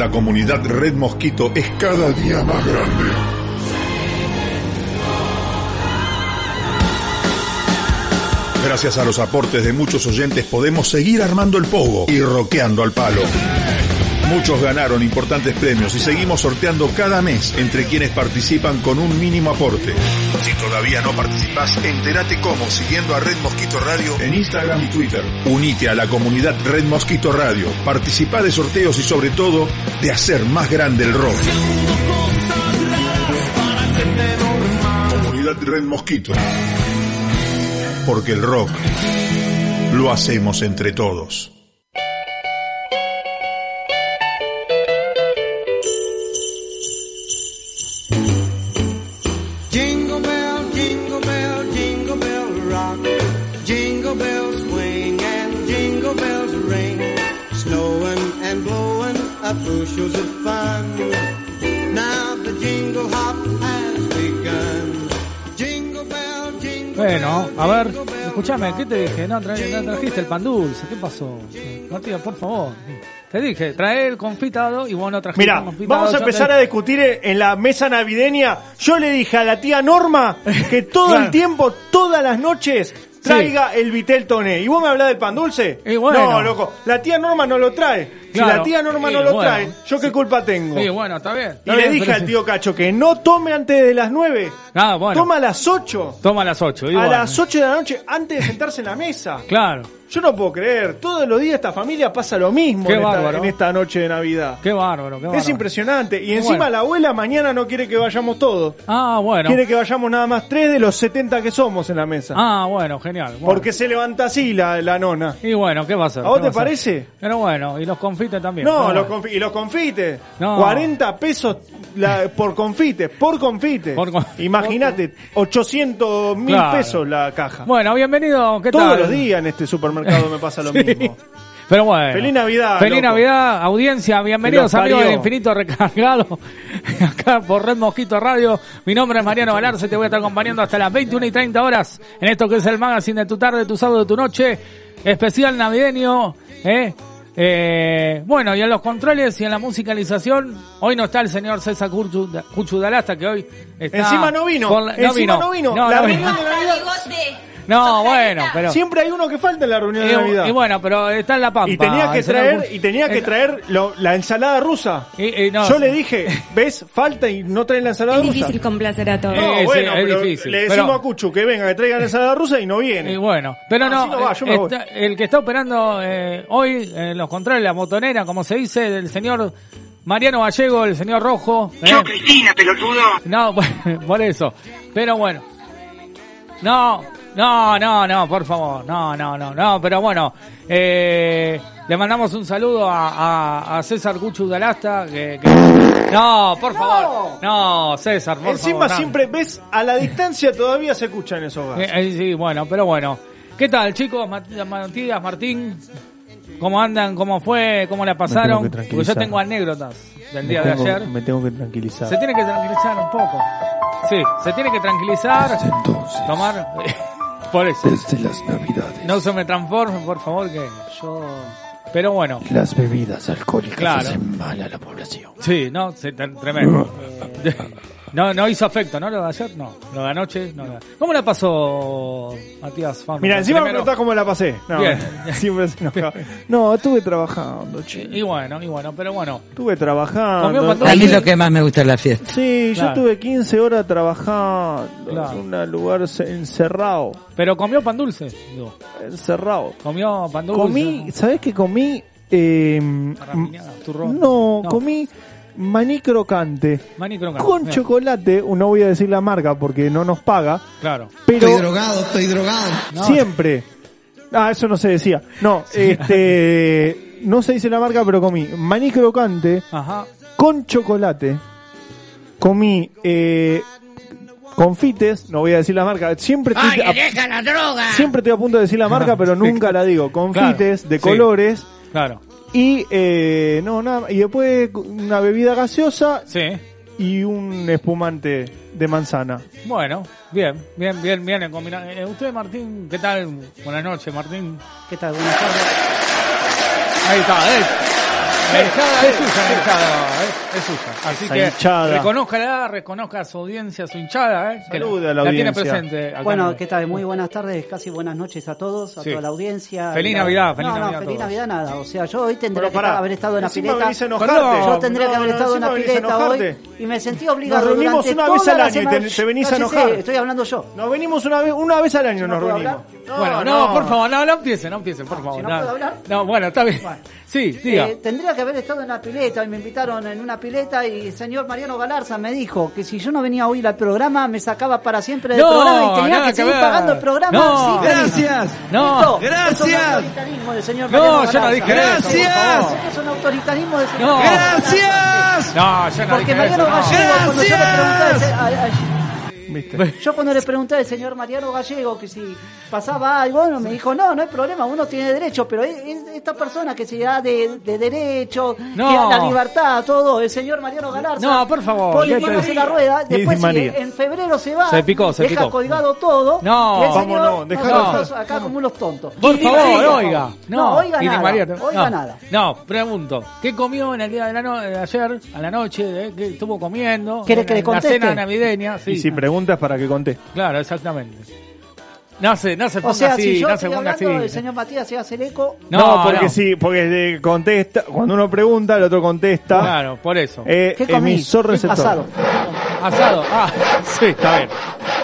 La comunidad Red Mosquito es cada día más grande. Gracias a los aportes de muchos oyentes podemos seguir armando el pogo y roqueando al palo. Muchos ganaron importantes premios y seguimos sorteando cada mes entre quienes participan con un mínimo aporte. Si todavía no participas, entérate cómo siguiendo a Red Mosquito Radio en Instagram y Twitter. Unite a la comunidad Red Mosquito Radio, participa de sorteos y sobre todo de hacer más grande el rock. Comunidad Red Mosquito. Porque el rock lo hacemos entre todos. Bueno, a ver, jingle bell escúchame. ¿qué te dije? No, tra- no trajiste el pan dulce, ¿qué pasó? Matías, por favor. Te dije, trae el confitado y vos no trajiste Mira, el confitado. vamos a empezar te- a discutir en la mesa navideña. Yo le dije a la tía Norma que todo Claro. el tiempo, todas las noches, traiga el Vitel Toné. ¿Y vos me hablás del pan dulce? Y bueno. No, loco, la tía Norma no lo trae. Si la tía Norma no lo bueno. trae, ¿yo qué culpa tengo? Sí, bueno, está bien. está y le dije pero al tío Cacho que no tome antes de las 9. Ah, bueno. Toma a las 8. Toma a las 8. A las 8 de la noche antes de sentarse en la mesa. Claro, Yo no puedo creer, todos los días esta familia pasa lo mismo Qué en esta, bárbaro. en esta noche de Navidad. qué bárbaro, qué bárbaro. Es impresionante. Y encima bueno. la abuela mañana no quiere que vayamos todos. Ah, bueno. Quiere que vayamos nada más tres de los 70 que somos en la mesa. Ah, bueno, genial. bueno. Porque se levanta así la, la nona. Y bueno, ¿qué va a hacer? ¿A vos ¿Qué te parece? Pero bueno, y los confites también. No, los confi- y los confites. No. 40 pesos la- por confite, por confite. Imagínate, 800 mil Claro. pesos la caja. Bueno, bienvenido, ¿qué Todos tal? los días en este supermercado me pasa lo Sí. mismo. Pero bueno. Feliz Navidad, Feliz loco. Navidad, audiencia, bienvenidos amigos del. Infinito Recargado, acá por Red Mosquito Radio. Mi nombre es Mariano Valarce, te voy a estar acompañando hasta las 21 y 30 horas en esto que es el magazine de tu tarde, tu sábado, tu noche, especial navideño, ¿eh? Eh, bueno, y en los controles y en la musicalización, hoy no está el señor César Cuchu, Cuchu Dalasta, que hoy está... Encima no vino. la- Encima no vino. No, La no reunión vino. de Navidad. No, bueno, pero... Siempre hay uno que falta en la reunión de y, Navidad. y bueno, pero está en la pampa. Y tenía que traer, y tenía que Eh, traer lo- la ensalada rusa. y- y no, Yo le dije, ¿ves? Falta y no traen la ensalada Es rusa. difícil complacer a todos. No, Eh, sí, bueno, es pero difícil, le decimos pero- a Cuchu que venga, que traiga la ensalada rusa y no viene. Y bueno, pero No, no, así no va, yo me eh, voy. está- el que está operando eh, hoy en los controles, la motonera, como se dice, del señor Mariano Gallego, el señor Rojo. ¿eh? Cristina, pelotudo. No, por eso. Pero bueno. No, no, no, no, por favor. No, no, no, no. Pero bueno, eh, le mandamos un saludo a, a, a César Cuchu Dalasta. Que, que- No, por favor. No, César, por Encima favor. no. siempre, ¿ves? A la distancia todavía se escuchan esos Eh, gases. eh, sí, bueno, pero bueno. ¿Qué tal, chicos? Mat- Matías, Martín. ¿Cómo andan? ¿Cómo fue? ¿Cómo la pasaron? que Porque yo tengo anécdotas del día de ayer. me tengo que tranquilizar. Se tiene que tranquilizar un poco. Sí, se tiene que tranquilizar. Entonces, Tomar. Por eso. desde las navidades, No se me transforme, por favor, que yo. Pero bueno, las bebidas alcohólicas Claro. hacen mal a la población. sí, no, se- tre- tremendo. No, no hizo efecto, ¿no? Lo de ayer, no. Lo de anoche, no. ¿Cómo la pasó Matías Fano? Mira, encima me preguntás cómo la pasé. No, Bien. siempre se enojaba. No, estuve trabajando, che. Y bueno, y bueno, pero bueno. Estuve trabajando. Comió pan A mí lo que más me gusta es la fiesta. Sí, Claro. yo estuve 15 horas trabajando Claro. en un lugar se- encerrado. Pero comió pan dulce. Digo, Encerrado. comió pan dulce. Comí, ¿sabés qué comí? Eh, Rapiñada, turrón. no, No. comí maní crocante. Maní crocante. Con chocolate, no voy a decir la marca porque no nos paga, Claro. pero drogado, estoy drogado. No. siempre. Ah, eso no se decía. No, este, no se dice la marca, pero comí maní crocante Ajá. con chocolate. Comí eh, confites, no voy a decir la marca. Siempre estoy, a, la droga! siempre estoy a punto de decir la marca, pero nunca la digo. Confites de sí. colores Claro. Y eh, no nada. Y después una bebida gaseosa Sí. y un espumante de manzana. Bueno, bien, bien, bien, bien. en eh, usted, Martín, ¿qué tal? Buenas noches, Martín. ¿Qué tal? Buenas tardes. Ahí está, eh. La hinchada es suya, la hinchada, ¿eh? es suya. Así Esa que hinchada. reconójala, reconozca a su audiencia, a su hinchada, ¿eh? que Salude a la tiene audiencia. presente. acá Bueno, en- ¿qué tal? Muy buenas tardes, casi buenas noches a todos, a Sí. toda la audiencia. Feliz la- Navidad, feliz no, Navidad No, feliz todos. Navidad nada. O sea, yo hoy tendría que haber estado en la pileta. Yo tendría que haber no, estado en la pileta hoy y me sentí obligado Nos reunimos una vez al la año y te- venís a enojar. Estoy hablando yo. Nos venimos una vez, una vez al año ¿No nos reunimos. bueno, no, por favor, no, no empiece, no empiece, por favor. puedo hablar. No, bueno, está bien. Sí, diga. Eh, tendría que haber estado en la pileta y me invitaron en una pileta y el señor Mariano Galarza me dijo que si yo no venía a oír al programa me sacaba para siempre del No, programa y tenía que que seguir ver. pagando el programa. No. Sí. Gracias. No, Esto gracias. Es un autoritarismo del señor No, yo no dije eso, Gracias. favor. Es un autoritarismo del señor No. Gracias. No, yo no Porque dije Mariano eso, no. Gallego, cuando yo le pregunté ¿Viste? yo cuando le pregunté al señor Mariano Gallego que si pasaba algo, bueno, me dijo, no, no hay problema, uno tiene derecho, pero es- es esta persona que se da de, de derecho, No. que a la libertad, todo, el señor Mariano Galarza. No, por favor. Pone ¿Qué palos te- en la rueda, después en febrero se va, Se picó, se deja picó. colgado todo, No. y el señor, Vámonos, dejalo acá como los tontos. Por favor, María, oiga. No, No, oiga nada, María- oiga no, nada. No, pregunto. ¿Qué comió en el día de, la no- de ayer, a la noche? eh? ¿Qué estuvo comiendo? ¿Quiere En que le La conteste? cena navideña, sí. Y si preguntas para que conteste. Claro, exactamente. No se, no se ponga O sea, así, si yo no se estoy ponga así. hablando, el señor Matías se hace el eco, No, porque no. sí, porque de- contesta, cuando uno pregunta, el otro contesta. Claro, por eso. Eh, ¿qué comí? emisor receptor. Asado. Asado. Ah, sí, está bien.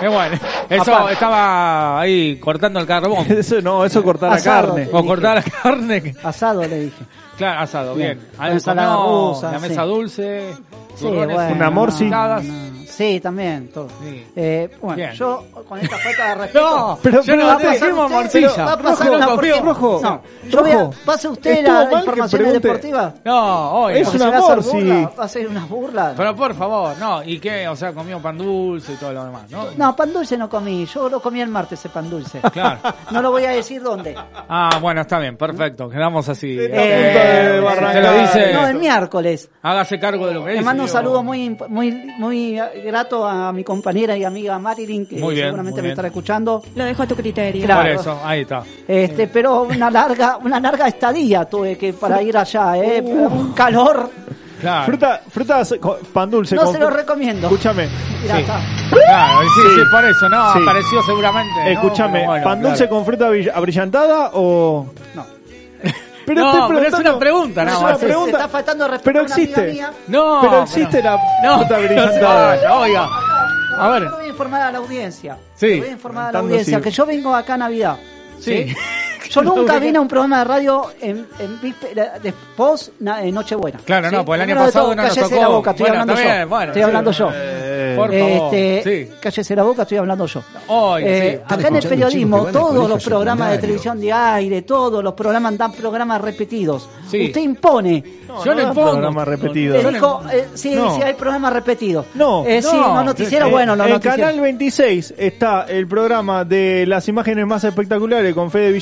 Es bueno. Eso Aparte. estaba ahí cortando el carbón. Eso no, eso cortar la carne. o cortar la carne. Asado le dije. Claro, asado, bien. Bien. No, rusa, La sí. mesa dulce. Sí, bueno, Una morsi. picadas. no. Sí, también, todo. Sí. Eh, bueno, Bien. yo con esta falta de respeto. No, Pero- yo no va te pasar dijimos usted, morcilla. va a pasar Rojo, porque- Rojo, No, yo voy a, Rojo. pase usted Estuvo la pregunte. deportivas. No, hoy. Es no. Porque un se va a hacer amor, sí. burla, Va a ser una burla. Pero por favor, no. ¿Y qué? O sea, comió pan dulce y todo lo demás, ¿no? No, pan dulce no comí. Yo lo comí el martes, ese pan dulce. Claro. No lo voy a decir dónde. Ah, bueno, está bien, perfecto. Quedamos así. Eh, de te lo dice. No, el miércoles. Hágase cargo de lo que dice. Le mando un saludo muy, muy, muy grato a mi compañera y amiga Marilyn, que Muy bien, seguramente muy me estará escuchando. Lo dejo a tu criterio. Claro. Por eso, ahí está. Este, pero una larga, una larga estadía tuve que para ir allá, eh, un calor. Claro. Fruta, frutas, pan dulce. No con se lo recomiendo. Escúchame, Mirá, Sí. está. Claro, sí, Sí. sí, por eso, ¿no? Sí. Apareció seguramente. escúchame, bueno, pan claro. dulce con fruta abrill- abrillantada o. No. Pero No, estoy pero es una pregunta, Es nada una pregunta. Se está faltando respeto Pero a una amiga existe. mía. No, pero existe la no, fruta no oiga. A ver. Yo voy a informar a la audiencia. Sí. Voy a informar a la audiencia que yo vengo acá a Navidad. Sí. Yo nunca vine a un programa de radio en, en víspera- de post na- en Nochebuena. Claro, no, pues el año pasado todo, no nos tocó. la boca, estoy Bueno, hablando yo. estoy sí. hablando yo. Eh, Por favor. Este, Sí. cállese la boca, estoy hablando yo. Eh, sí. acá en el periodismo, todos los programas de televisión de aire, todos los programas dan programas repetidos. Sí. Usted impone. No, Yo no le da impongo. programa repetido. Le Yo dijo, eh, sí, No. sí, hay programas repetidos. No, Eh, sí, no. no noticiero, Eh, bueno, los en. Canal 26 está el programa de las imágenes más espectaculares con Fede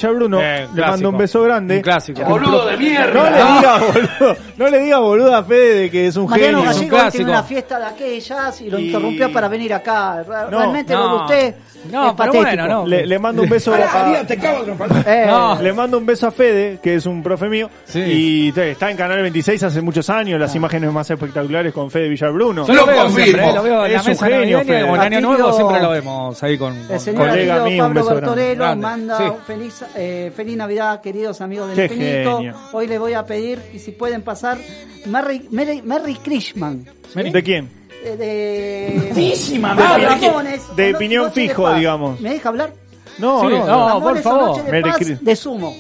Eh, le clásico. mando un beso grande. Un clásico. ¡Boludo de mierda! No le diga boludo, no le diga boludo a Fede de que es un Mariano genio. un Gallego tiene una fiesta de aquellas y lo Y- interrumpió para venir acá. No, Realmente no. usted No, es pero bueno, no. Le, le mando un beso a, te cago Eh, No. le mando un beso a Fede, que es un profe mío. Sí. Y te- está en Canal 26 hace muchos años, las imágenes más espectaculares con Fede Villabruno. Yo lo, Lo veo confirmo. siempre, eh, lo veo en la Es un mesa genio, Fede. Año Nuevo siempre lo vemos ahí con... El con- señor Colega mío, un beso grande. Manda sí. feliz, eh, feliz Navidad, queridos amigos del genio. Hoy les voy a pedir que si pueden pasar Merry, Merry, Merry Christmas. ¿De quién? Eh, de... De. Ramones, de opinión de fijo, digamos. ¿Me deja hablar? No, Sí, no, no. no. Ramones por favor. De Merry paz de sumo.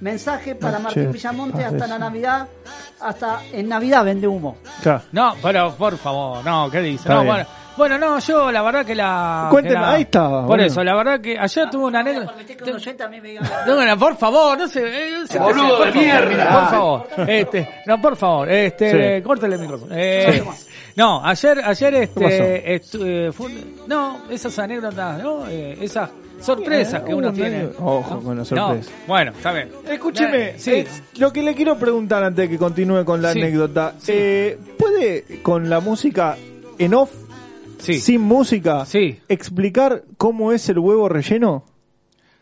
Mensaje para Martín Villamonte hasta la. Navidad. Hasta en Navidad vende humo. Claro. No, pero por favor, no, ¿qué dice? Está No, bien. bueno, bueno, no, yo la verdad que la... Cuéntenme, ahí está, Por bueno. eso, la verdad que ayer tuve una anécdota... No, bueno, por favor, no se... eh, se- Boludo por de favor, mierda. Por favor, este, no, por favor, este, Sí. córtale el micrófono. Eh, No, ayer, ayer, este, estu- eh, fue no, esas anécdotas, ¿no? Eh, esas sorpresas que uno tiene. ojo ¿no? con las No, sorpresas. bueno, está bien. Escúcheme, Sí. eh, lo que le quiero preguntar antes de que continúe con la Sí, anécdota, sí. eh, ¿puede con la música en off, Sí. sin música, Sí. explicar cómo es el huevo relleno?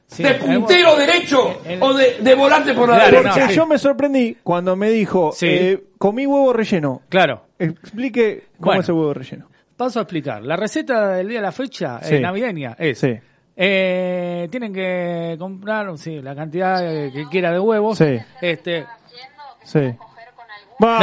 Sí, ¿De puntero derecho el- o de, de volante por la Claro, derecha? Porque sí. yo me sorprendí cuando me dijo, Sí. eh, comí huevo relleno. Claro. Explique cómo Bueno. es el huevo relleno. Paso a explicar. La receta del día de la fecha Sí. eh, navideña es. Sí. eh, tienen que comprar sí, la cantidad eh, que quiera de huevos. Sí. Este, Sí. no,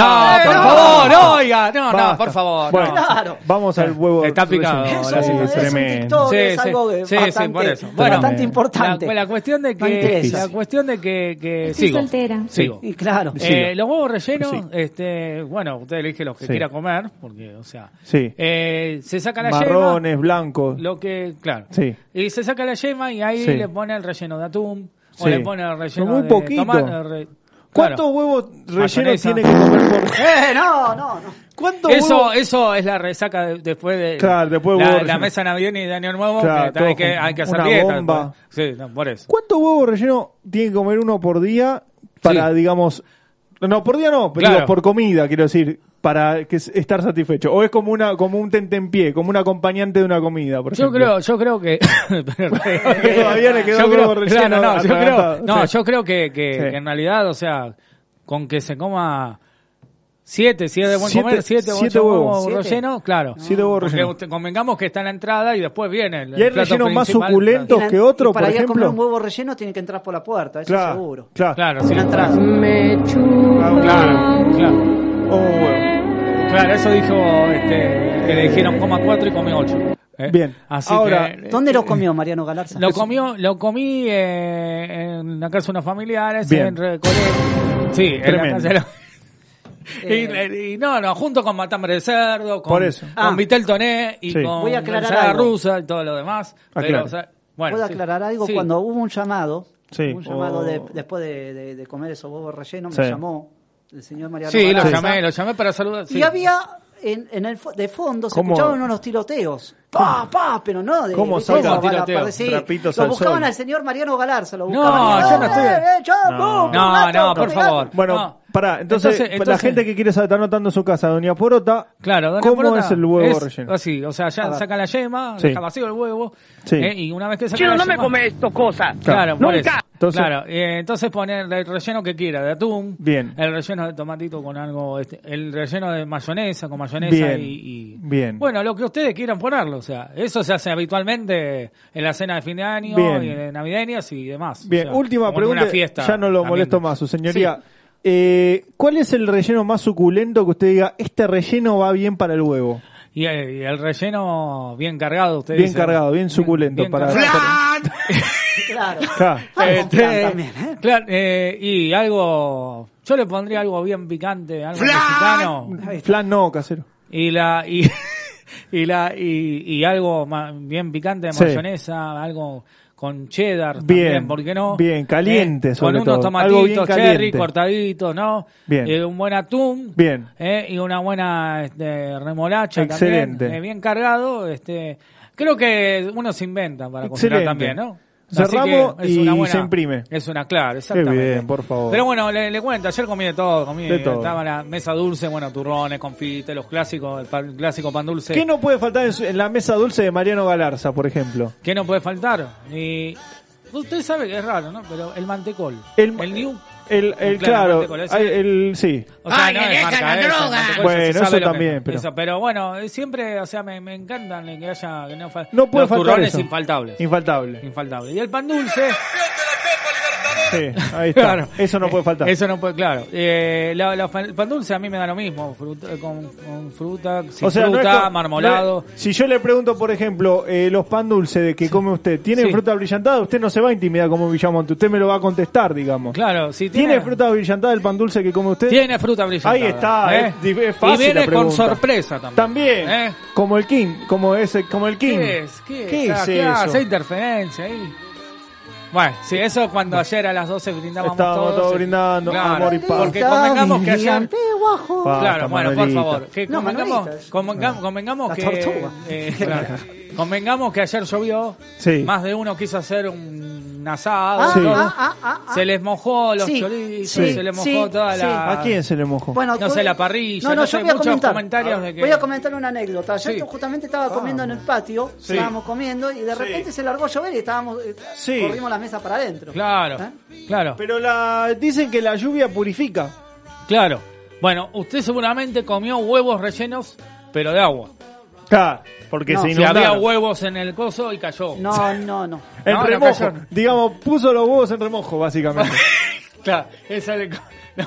por favor, no, oiga, no, no, Basta. por favor. Bueno, no. Claro. vamos al huevo Está picado. Eso la Sí, sí, es tremendo. Sí, es sí. algo de Sí, sí, bastante, por eso. Bueno, bastante importante. La, la cuestión de No que, la cuestión de que, que Estoy sigo, soltera. sigo. Y claro. Sí. Eh, los huevos rellenos, Sí. este, bueno, usted elige los que Sí. quiera comer, porque, o sea, Sí. eh, se saca la yema, Marrones, blancos. lo que, claro, Sí. y se saca la yema y ahí Sí. le pone el relleno de atún o Sí. le pone el relleno Muy de poquito. tomate. ¿Cuántos claro. huevos rellenos tiene que comer por Eh, no, no, no. ¿Cuántos Eso, huevos? eso es la resaca de- después de Claro, después la, huevo la mesa navideña y de Año Nuevo, Claro, que hay, que, hay que hacer Una dieta. bomba. después. Sí, no, por eso. ¿Cuántos huevos rellenos tiene que comer uno por día para, Sí. digamos, no, por día no, pero Claro. digo, por comida, quiero decir, para que es- estar satisfecho? ¿O es como una como un tentempié, como un acompañante de una comida, por Yo ejemplo? creo, yo creo que Todavía le quedó yo creo, huevo relleno claro, no, yo creo, no, Sí. yo creo que, que, Sí. que en realidad, o sea, con que se coma siete, si es de buen Siete- comer, siete, siete ocho huevos. huevos Siete. rellenos, claro. Siete huevos rellenos. usted- convengamos que está en la entrada y después viene el, ¿Y hay el plato rellenos más suculentos? Que otro, y para por ir a comer ejemplo? un huevo relleno tiene que entrar por la puerta, eso Claro, seguro. claro. Claro, Sin sí. entrar. Me Claro, claro. O un huevo. Claro, eso dijo este, que le dijeron coma cuatro y come ocho. ¿eh? Bien. Así Ahora, que, ¿Dónde lo comió Mariano Galarza? Lo comió, lo comí eh, en la casa de unos familiares, Bien. en Recoleta. Sí, en la casa de Eh, y, y no, no, junto con matambre de cerdo, con, Por eso. con Ah. vitel toné y Sí. con Voy a aclarar ensalada algo. rusa y todo lo demás. Pero, Aclare. o sea, bueno, ¿Puedo sí. aclarar algo? Sí. Cuando hubo un llamado, Sí. un llamado Oh. de- después de, de- de comer esos huevos rellenos, Sí. me llamó el señor Mariano Sí, lo Galarza. llamé, lo llamé para saludar. sí. Y había, en, en el de fondo, se ¿Cómo? escuchaban unos tiroteos. Pa, pa, pero no de... ¿Cómo de saca? sí. Trapitos Lo buscaban al señor Mariano Galarza, lo No, buscaban. yo no estoy- Eh, eh, chapo, No. No, no, por favor. Bueno, No. pará, entonces, la gente que quiere saber, está anotando en su casa, Doña Porota, Claro, doña ¿cómo Porota es el huevo es relleno? Así, o sea, ya saca la yema, Sí. deja vacío el huevo, Sí. eh, y una vez que saca Chino, la no me come esto cosas. Claro, por eso. Entonces- claro, eh, entonces poner el relleno que quiera de atún, Bien. el relleno de tomatito con algo, este, el relleno de mayonesa con mayonesa Bien, y, y- bien. bueno, lo que ustedes quieran ponerlo, o sea, eso se hace habitualmente en la cena de fin de año Bien. y de navideñas y demás. Bien, O sea, última en pregunta, una fiesta ya no lo también. molesto más, su señoría. Sí. Eh, ¿Cuál es el relleno más suculento que usted diga, este relleno va bien para el huevo? Y, eh, y el relleno bien cargado, ustedes Bien cargado, bien suculento para- Claro. Claro. Algo Este, también, ¿eh? claro, eh, y algo, yo le pondría algo bien picante, algo mexicano. Flan no, casero. y la y, y la y, y algo bien picante de Sí. mayonesa algo con cheddar Bien, también, ¿por qué no? bien, caliente Eh, sobre con unos todo, tomatitos cherry cortaditos no Bien. Eh, un buen atún Bien. eh, y una buena este, remolacha Excelente. también eh, bien cargado este creo que uno se inventa para cocinar Excelente. también no Cerramos y buena- se imprime. Es una, claro, exactamente. bien, por favor. Pero bueno, le, le cuento, ayer comí de todo, comí, De todo. estaba la mesa dulce, bueno, turrones, confites, los clásicos, el, pan- el clásico pan dulce. ¿Qué no puede faltar en, su- en la mesa dulce de Mariano Galarza, por ejemplo? ¿Qué no puede faltar? Y usted sabe que es raro, ¿no? Pero el mantecol. El- El, new. El, el Claro, hay- el, sí. O sea, Ay, no es marca la esa, droga. el mantecol, Bueno, eso también, pero- eso, pero bueno, siempre, o sea, me, me encantan que haya. Que no, No puede los faltar turrones eso. infaltables. Infaltable. Infaltable. Y el pan dulce. Sí, ahí está. Claro. Eso no puede faltar. Eso no puede, claro. Eh, la- la- el pan dulce a mí me da lo mismo, fruta, con, con fruta, sin o sea, no es marmolado. no es- si yo le pregunto, por ejemplo, eh, los pan dulces de que come usted, ¿tienen Sí. fruta brillantada? Usted no se va a intimidar como Villamonte, usted me lo va a contestar, digamos. Claro, si ¿Tiene, tiene, fruta brillantada el pan dulce que come usted? Tiene fruta brillante. Ahí está, es dif- es fácil Y viene la con sorpresa también. También, ¿Eh? como el King, como ese, como el King. ¿Qué es? ¿Qué, ¿Qué Ah, es ¿qué eso? hace interferencia ahí? Bueno, sí, eso cuando ayer a las 12 brindábamos Estábamos todos. todos brindando, claro, amor y paz. Porque convengamos que ayer... Pa- Claro, Basta, bueno, por Manuelita. favor. Que No, convengamos, Manuelita. convenga- convengamos La que... tortuga. eh, claro. convengamos que ayer llovió. Sí. Más de uno quiso hacer un un asado, Ah, todo. ah, ah, se les mojó los Sí, chorizos, sí, se les mojó sí, toda sí. la... ¿A quién se le mojó? Bueno, No sé, la parrilla, No, no, no yo sé, voy a muchos comentar. comentarios de que- Voy a comentar una anécdota. Yo justamente estaba comiendo en el patio, Sí. estábamos comiendo y de repente se largó a llover y estábamos eh, Sí. corrimos la mesa para adentro. Claro, ¿Eh? claro, Pero la dicen que la lluvia purifica. claro. Bueno, usted seguramente comió huevos rellenos, pero de agua. Claro, porque No. se Si inundaron. había huevos en el coso y cayó. No, no, no. En No, no remojo. Digamos, puso los huevos en remojo, básicamente. Claro, esa le... No.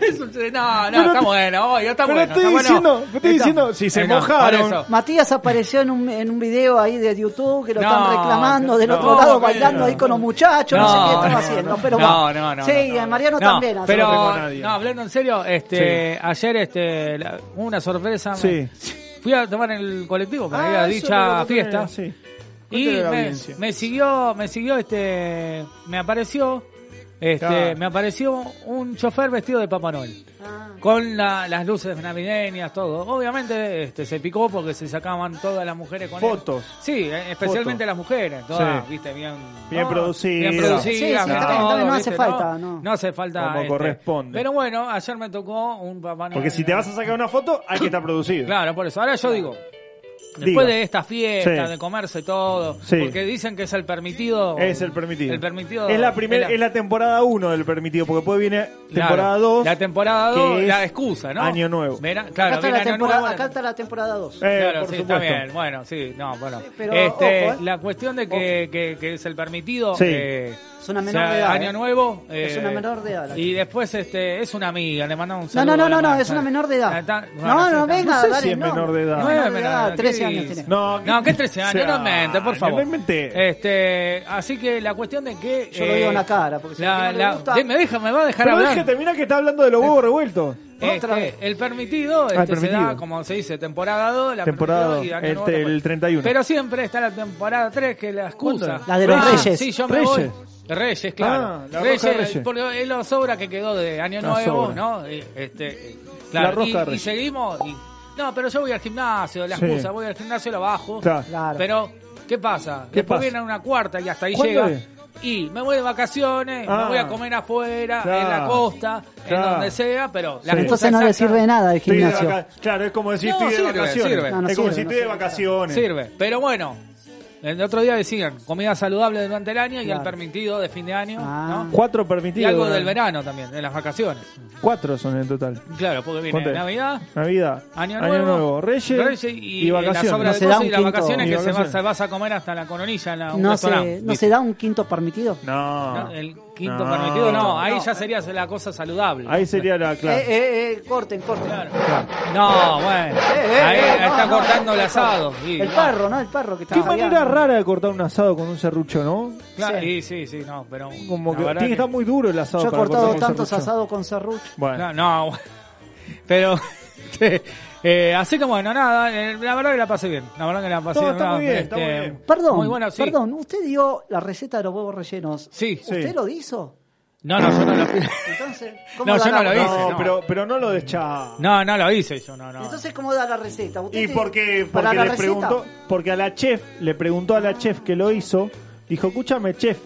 Eso, no, no, Pero está te- bueno, oiga, está Pero bueno. estoy está bueno. diciendo, estoy Está- diciendo, si se Eh, no, mojaron. por eso. Matías apareció en un, en un video ahí de YouTube que lo No, están reclamando del no, otro lado no, bailando no. ahí con los muchachos, no, sé qué están no, haciendo, no, pero no, bueno. no, no, sí, no, y el Mariano No, también. hace pero tengo a nadie. no, hablando en serio, este ayer este la- una sorpresa me- Sí. fui a tomar el colectivo para ir Ah, a eso dicha fiesta sí. y a me, me siguió me siguió este me apareció este Claro. me apareció un chofer vestido de Papá Noel Ah. con la- las luces navideñas, todo. Obviamente este, se picó porque se sacaban todas las mujeres con él. Fotos. Sí, eh, especialmente Fotos. las mujeres, todas, Sí. viste, bien, Bien ¿no? producidas. Bien producidas, Sí, sí, todo, no hace falta, no. No hace falta. Como este. corresponde. Pero bueno, ayer me tocó un Papá Noel. Porque si te vas a sacar una foto, hay que estar producido. Claro, por eso. Ahora yo digo, Diga. después de esta fiesta, Sí. de comerse todo, Sí. porque dicen que es el permitido. Es el permitido. El permitido. Es la primera, es la- es la temporada 1 del permitido, porque después viene Claro, temporada 2. La temporada que 2, es la excusa, ¿no? Año Nuevo. Verá- Acá, claro, está viene la año temporada, nuevo. acá está la temporada 2. Eh, Claro, por sí, supuesto. está bien. Bueno, sí, no, bueno. Pero, este, ojo, ¿eh? La cuestión de que, que, que es el permitido. Sí. eh, Es una o menor sea, de edad, Año ¿eh? nuevo. Es eh, una menor de edad, Y después este, es una amiga, le mandamos un No, saludo. no, no, no, no, es una menor de edad. Está- No, bueno, no, venga, No sé dale, si es no. menor de edad. No, No es menor de menor de edad, edad, 13 ¿qué años tiene. No, No, que es 13 años, Se no va. mente, por favor. No inventé. Este, así que la cuestión de que. Yo lo digo en la cara, porque si la, no le la- gusta- me deja, me va a dejar Pero hablar. déjate, mira que está hablando de los huevos revueltos. Este, Otra vez. El permitido, este, Ah, el se da, como se dice, temporada 2, la Temporada y el- nuevo el después. 31. Pero siempre está la temporada 3, que es la excusa. La de los Reyes. Sí, yo me Reyes. voy. Reyes, claro. Ah, la Reyes, rosca de Reyes. porque es la sobra que quedó de Año La Nuevo, sobra. ¿no? Y, Este, claro, La rosca y, de y Reyes. seguimos. y- no, pero yo voy al gimnasio, la Sí. excusa, voy al gimnasio, lo bajo. Claro. Claro. Pero, ¿qué pasa? ¿Qué Después pasa? viene una cuarta y hasta ahí ¿Cuándo llega. es? Y me voy de vacaciones, Ah. me voy a comer afuera, en la Claro. costa, en Claro. donde sea, pero la Sí. excusa Entonces no le exacta- sirve de nada el Estoy de gimnasio. vaca- Claro, es como decir No, estoy de sirve, vacaciones. sirve. No, no es como sirve, si no estoy de sirve. vacaciones. Sirve, pero bueno, el otro día decían comida saludable durante el año y Claro. el permitido de fin de año, Ah. ¿no? Cuatro Y permitidos. algo del verano también, de las vacaciones. Cuatro son en total. Claro, porque viene Conté. Navidad, Navidad, Año Nuevo, Reyes, y, y la vacaciones. sobra No de se da cosas un y las quinto- vacaciones y que se, va- vacaciones. se vas a comer hasta la coronilla en la- un No se, restaurante. ¿No se da un quinto permitido? No. No, El quinto No. permitido no, ahí No. ya sería la cosa saludable. Ahí sería la clave. Eh, eh, eh, corten, corten. Claro. No, bueno, Eh, eh, ahí eh, está no, cortando el asado. El no. perro, ¿no? El perro que está Qué manera rara de cortar un asado con un serrucho, ¿no? Claro, Sí. sí, sí, no, pero Como que tiene que estar muy duro el asado Yo he para cortado tantos asados con serrucho. Bueno, No, no, pero eh, así que bueno, nada, eh, la verdad que la pasé bien, la verdad que la pasé No, está muy bien, está muy bien. Perdón, Muy bueno, sí. perdón, usted dio la receta de los huevos rellenos. Sí, Sí. ¿Usted lo hizo? no, no, yo no lo Entonces, ¿cómo No, da yo la no lo hice. no, no. Pero, pero no lo deschá. No, no lo hice yo, no, no. Entonces, ¿cómo da la receta? ¿Usted Y porque, porque le receta? preguntó, porque a la chef, le preguntó a la chef que lo hizo, dijo, escúchame chef,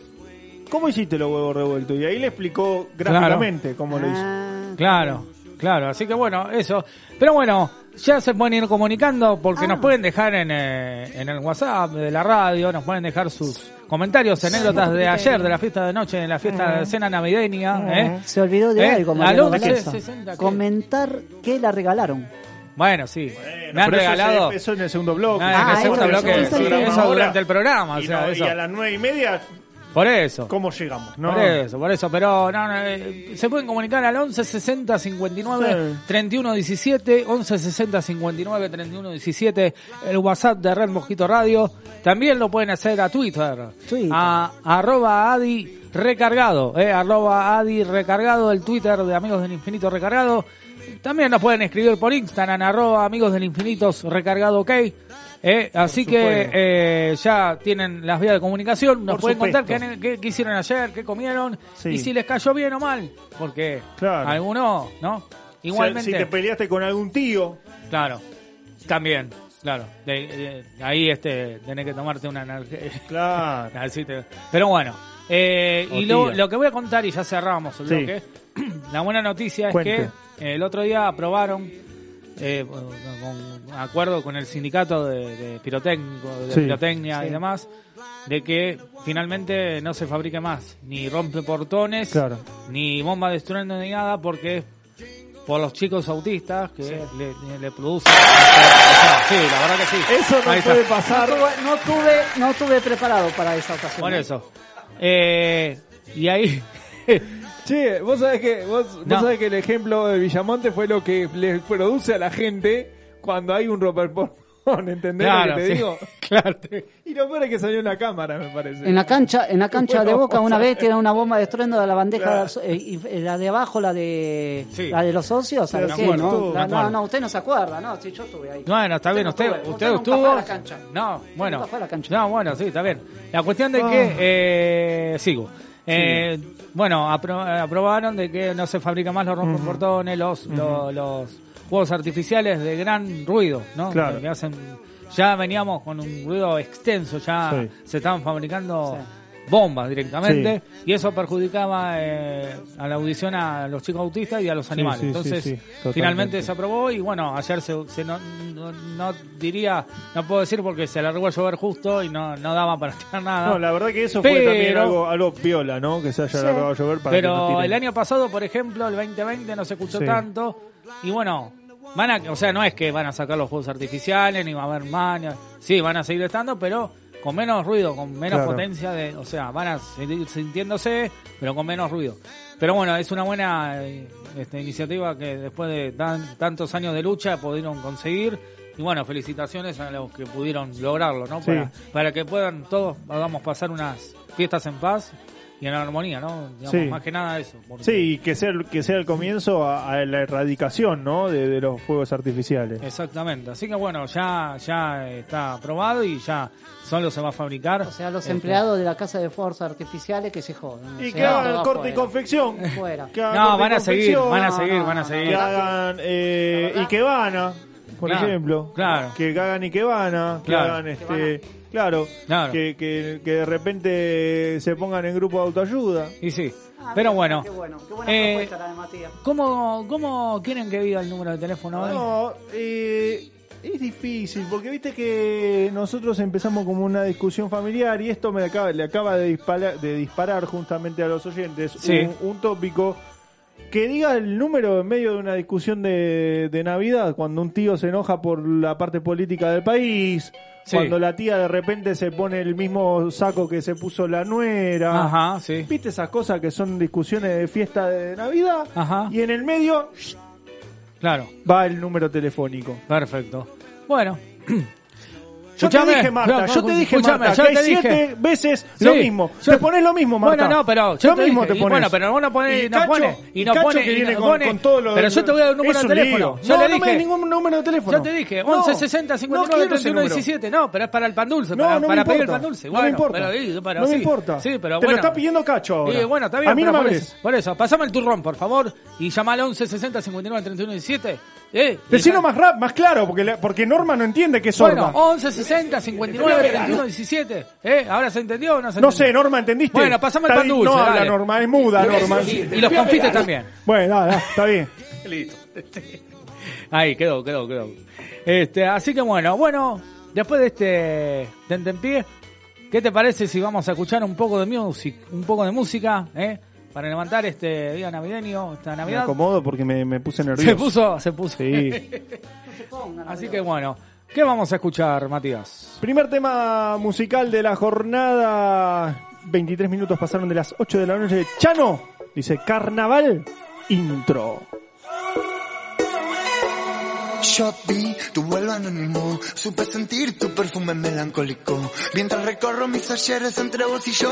¿cómo hiciste los huevos revueltos? Y ahí le explicó gráficamente cómo lo hizo. Ah, Claro, claro, así que bueno, eso. Pero bueno, ya se pueden ir comunicando porque Ah. nos pueden dejar en, eh, en el WhatsApp de la radio, nos pueden dejar sus comentarios, anécdotas de ayer, de la fiesta de noche, de la fiesta de cena navideña. ¿eh? Se olvidó de ¿Eh? algo, Al Mariano 11, Galarza. 60, ¿qué? Comentar que la regalaron. Bueno, sí, Bueno, me han regalado... Eso, en el segundo bloque. Ah, en Ah, el segundo eso- bloque, eso- durante el programa, o y, sea, no, y a las nueve y media, Por eso. ¿cómo llegamos? No. Por eso, por eso, pero no, no, eh, se pueden comunicar al 11 60 59 Sí. 31 17, 11 60 59 31 17, el WhatsApp de Red Mosquito Radio. También lo pueden hacer a Twitter, Twitter. a arroba Adi Recargado, eh, arroba Adi Recargado, el Twitter de Amigos del Infinito Recargado. También nos pueden escribir por Instagram, arroba Amigos del Infinito Recargado OK. Eh, así que eh, ya tienen las vías de comunicación, nos Por pueden contar qué, qué- qué hicieron ayer, qué comieron Sí. y si les cayó bien o mal, porque Claro. alguno, ¿no? Igualmente, Si te peleaste con algún tío, claro, también. Claro, de- de- ahí este, tenés que tomarte una energía. Claro. Así te- Pero bueno, eh, y lo, lo que voy a contar, y ya cerramos el Sí. bloque, la buena noticia es Cuente. que el otro día aprobaron, eh, con acuerdo con el sindicato de, de pirotécnico, de Sí. pirotecnia y demás, de que finalmente no se fabrique más ni rompe portones, Claro. ni bomba de estruendo ni nada, porque es por los chicos autistas que le, le producen... sí, la verdad que sí. Eso no Ahí está. puede No pasar. tuve, no tuve, no tuve preparado para esa ocasión. Por ¿eh? eso. Eh, y ahí... Che, vos sabés que vos, vos sabés que el ejemplo de Villamonte fue lo que le produce a la gente cuando hay un romper ¿entendés Claro, lo que te sí. digo? Claro. Y lo peor es que salió en la cámara, me parece. En la cancha, en la cancha de Boca una vez tiene una bomba de estruendo de la bandeja Claro. eh, y eh, la de abajo, la de Sí. la de los socios, ¿sabes qué? acuerdo, No, La- no, no, usted no se acuerda, no, sí, yo estuve ahí. Bueno, está bien, usted, estuvo, usted, nunca estuvo. fue a la cancha. No, bueno. Nunca fue a la cancha. No, bueno, sí, está bien. La cuestión de que, eh, sigo. Eh, bueno, apro- aprobaron de que no se fabrican más los rompeportones, los, los, los juegos artificiales de gran ruido, ¿no? Claro. Que hacen, ya veníamos con un ruido extenso, ya Sí. se estaban fabricando Sí. Bombas directamente y eso perjudicaba eh, a la audición a los chicos autistas y a los animales. sí, Entonces, finalmente se aprobó y bueno, ayer se, se no, no, no diría, no puedo decir porque se largó a llover justo y no, no daba para tirar nada. No, la verdad que eso fue Pero- también algo, algo piola, ¿no? Que se haya Sí. largado a llover para que no Pero el año pasado, por ejemplo, el 2020 no se escuchó tanto y bueno, van a, o sea, no es que van a sacar los juegos artificiales ni va a haber más, ni- sí, van a seguir estando, pero con menos ruido, con menos Claro. potencia de, o sea, van a seguir sintiéndose, pero con menos ruido. Pero bueno, es una buena eh, este, iniciativa que después de tan- tantos años de lucha pudieron conseguir. Y bueno, felicitaciones a los que pudieron lograrlo, ¿no? Sí. Para, para que puedan todos, podamos pasar unas fiestas en paz y en armonía, ¿no? Digamos, Sí. Más que nada eso. porque- Sí, y que sea, el- que sea el comienzo a, a la erradicación, ¿no? De, de los fuegos artificiales. Exactamente. Así que bueno, ya, ya está aprobado y ya solo se va a fabricar. O sea, los Este, empleados de la Casa de Fuerzas Artificiales que se jodan. Y O que hagan todo corte y confección. Fuera. No, van a seguir, van a seguir, no, van a seguir. Que hagan eh, ¿La y que van a, por Claro, ejemplo. claro. Que hagan y que van a. Que Claro. hagan este. Claro, Claro. Que, que, que de repente se pongan en grupo de autoayuda. Y sí. Ah, Pero mira, bueno. Qué bueno, qué buena Eh, propuesta la de Matías. ¿Cómo, ¿Cómo quieren que diga el número de teléfono hoy? No, eh, es difícil, porque viste que nosotros empezamos como una discusión familiar y esto me acaba, le acaba de disparar, de disparar justamente a los oyentes Sí. un, un tópico que diga el número en medio de una discusión de, de Navidad, cuando un tío se enoja por la parte política del país, Sí. cuando la tía de repente se pone el mismo saco que se puso la nuera. Ajá, sí. ¿Viste esas cosas que son discusiones de fiesta de Navidad? Ajá. Y en el medio Claro, va el número telefónico. perfecto. Bueno. Yo Escuchame. te dije, Marta, No, yo te dije, Marta, yo que te dije. siete veces Sí, lo mismo. yo- te pones lo mismo, Marta. Bueno, no, pero yo lo te mismo dije, te pones. bueno, pero vos no ponés- y no Cacho, pone- y no Cacho pone- que y viene no con, pone- con todo lo pero yo te voy a dar un número de teléfono. Yo no, le no me dije- ningún número de teléfono. Yo te dije, No, 11 60 no 59 quiero ese 31 número. 17. No, pero es para el pan dulce, para, para pedir el pan dulce. No me importa. No me importa. Sí, pero Te bueno. lo está pidiendo Cacho ahora. Bueno, está bien. A mí no me por hables. eso, por eso, pasame el turrón, por favor, y llama al 11 60 59 31 17. Eh, Decilo más rap, más claro, porque, la- porque Norma no entiende que es Bueno, sorda. 11 60 59 31 17. ¿Eh? ¿Ahora se entendió o no se no entendió? sé, Norma, ¿entendiste? Bueno, pasame el pan dulce, No habla. Norma, es muda Norma. Y los confites también. Bueno, dale, está bien. Ahí, quedó, quedó, quedó. Este, así que bueno, bueno, después de este tentempié, ¿qué te parece si vamos a escuchar un poco de music, un poco de música, eh? Para levantar este día navideño, esta Me Navidad. acomodo porque me, me puse nervioso. Se puso, se puso. Sí. Así que bueno, ¿qué vamos a escuchar, Matías? Primer tema musical de la jornada. 23 minutos pasaron de las 8 de la noche. Chano dice Carnaval Intro. Yo vi tu vuelo anónimo, supe sentir tu perfume melancólico. Mientras recorro mis ayeres entre vos y yo,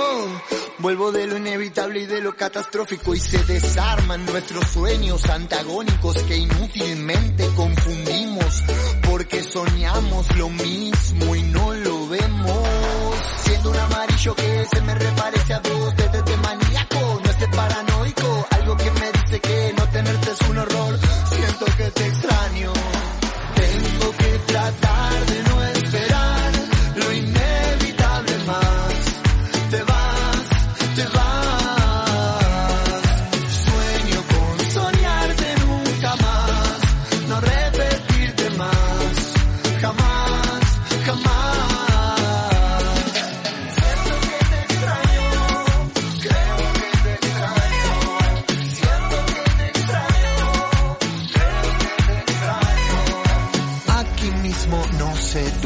vuelvo de lo inevitable y de lo catastrófico y se desarman nuestros sueños antagónicos que inútilmente confundimos porque soñamos lo mismo y no lo vemos. Siendo un amarillo que se me reparece a vos desde de maníaco, no estés paranoico, algo que me dice que no tenerte es un horror. Siento que te extraño.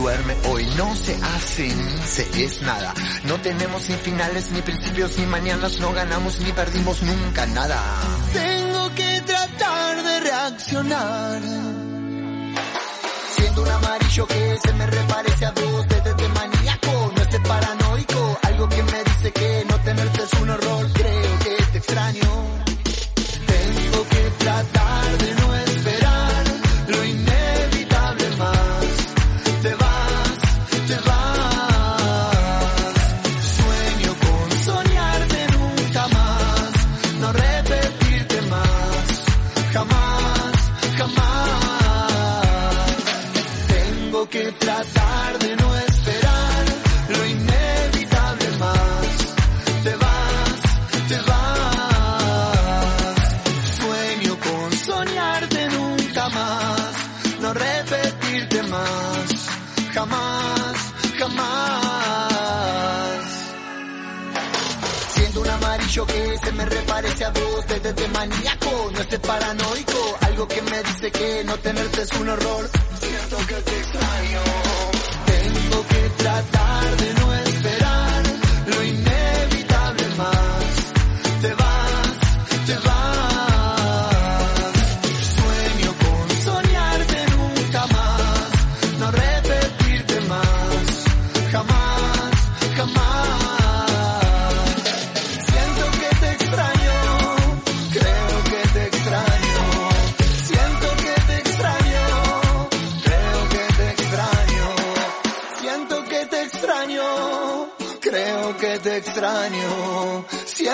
Duerme, hoy no se hace ni se es nada. No tenemos ni finales, ni principios, ni mañanas, no ganamos ni perdimos nunca nada. Tengo que tratar de reaccionar. Siento un amarillo que se me reparece a dos dedos de maníaco, no esté paranoico, algo que me dice que no tenerte es un horror, dos desde de maníaco, no estés paranoico, algo que me dice que no tenerte es un horror. Siento que te extraño. Tengo que tratar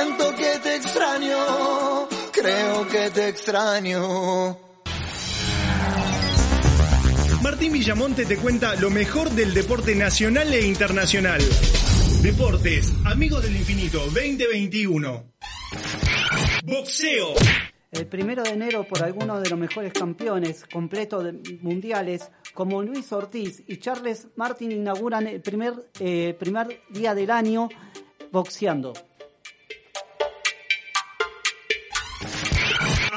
Siento que te extraño, creo que te extraño. Martín Villamonte te cuenta lo mejor del deporte nacional e internacional. Deportes, Amigos del Infinito 2021. Boxeo. El primero de enero, por algunos de los mejores campeones completos de mundiales, como Luis Ortiz y Charles Martin, inauguran el primer, eh, primer día del año boxeando.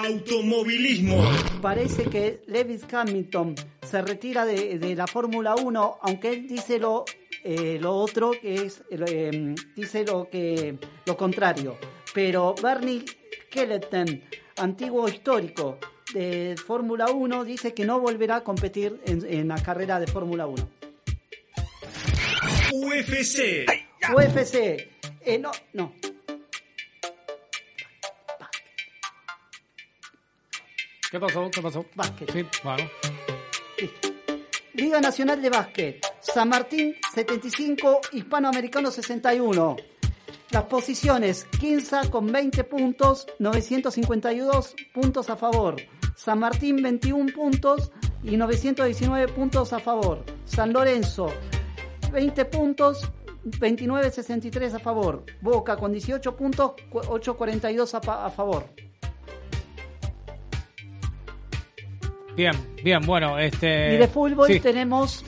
Automovilismo. Parece que Lewis Hamilton se retira de, de la Fórmula 1, aunque él dice lo, eh, lo otro, que es, eh, dice lo, que, lo contrario. Pero Bernie Skeleton, antiguo histórico de Fórmula 1, dice que no volverá a competir en, en la carrera de Fórmula 1. UFC. UFC, eh, no, no. ¿Qué pasó? ¿Qué pasó? Básquet. Sí, bueno. Liga Nacional de Básquet, San Martín 75, Hispanoamericano 61. Las posiciones, Quinza con 20 puntos, 952 puntos a favor. San Martín 21 puntos y 919 puntos a favor. San Lorenzo 20 puntos, 29-63 a favor. Boca con 18 puntos, 8-42 a, a favor. Bien, bien, bueno, este... Y de fútbol sí. tenemos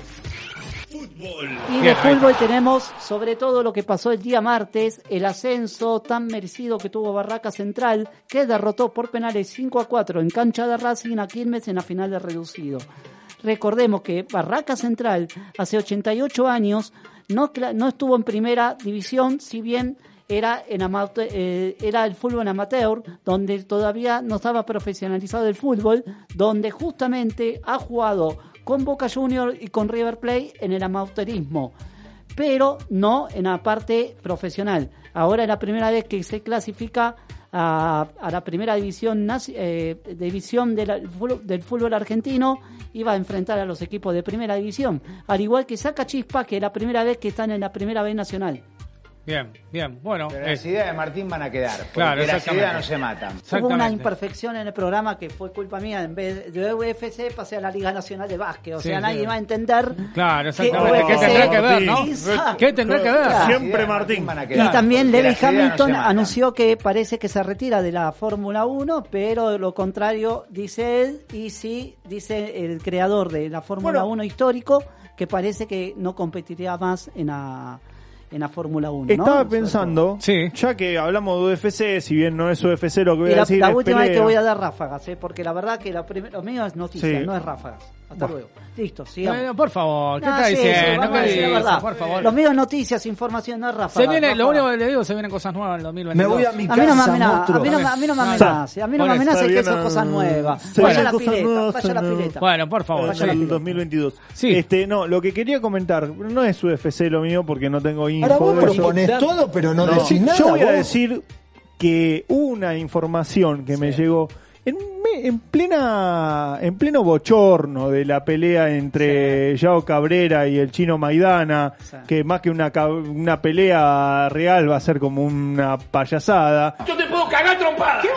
Fútbol. Y Bien, de fútbol tenemos sobre todo lo que pasó el día martes, el ascenso tan merecido que tuvo Barraca Central, que derrotó por penales 5 a 4 en cancha de Racing a Quilmes en la final de reducido. Recordemos que Barraca Central hace 88 años no, cla- no estuvo en primera división, si bien era, en amate- eh, era el fútbol amateur, donde todavía no estaba profesionalizado el fútbol, donde justamente ha jugado con Boca Juniors y con River Plate en el amateurismo, pero no en la parte profesional. Ahora es la primera vez que se clasifica a, la primera división, eh, división de del fútbol- argentino va a enfrentar a los equipos de primera división, al igual que Saca Chispa, que es la primera vez que están en la primera B nacional. Bien, bien, bueno. Pero eh, las ideas de Martín van a quedar. Porque Claro, las ideas no se matan. Hubo una imperfección en el programa que fue culpa mía. En vez de UFC pasé a la Liga Nacional de Básquet. O Sí, sea, sí. nadie va a entender. Claro, que exactamente. ¿Qué tendrá que ver, no? ¿Qué tendrá que ver? Claro. Siempre Martín. van a Y también no se Hamilton matan. anunció que parece que se retira de la Fórmula 1, pero lo contrario dice él y sí dice el creador de la Fórmula Bueno. 1 histórico que parece que no competiría más en la, en la Fórmula 1. ¿no? Estaba pensando, Sí. ya que hablamos de UFC, si bien no es UFC lo que voy Y a la, decir la es última vez que pelea. voy a dar ráfagas, ¿eh? porque la verdad que la lo mío es noticia, Sí. no es ráfagas. Hasta Bueno. luego. Listo, sigamos. Bueno, por favor, ¿qué No, está sí, diciendo? ¿Qué dice? verdad. Por favor. Lo mío es noticias, información, no Rafa. Se viene, lo Rafa. único que le digo, se vienen cosas nuevas en el 2022. Me voy a mi A mí no me casa, amenaza, a mí no, me- a mí no me Bueno, amenace, a mí no me amenace que son cosas nuevas. Vaya a la pileta, vaya a la pileta. Bueno, por favor. Vaya la el pileta. 2022. Sí. Este, no, lo que quería comentar, no es UFC lo mío porque no tengo info Ahora vos proponés todo, pero no, No, decís nada. yo voy a decir que una información que me llegó en, me- en plena en pleno bochorno de la pelea entre Yao Cabrera y el chino Maidana, Sí. que más que una, una pelea real va a ser como una payasada.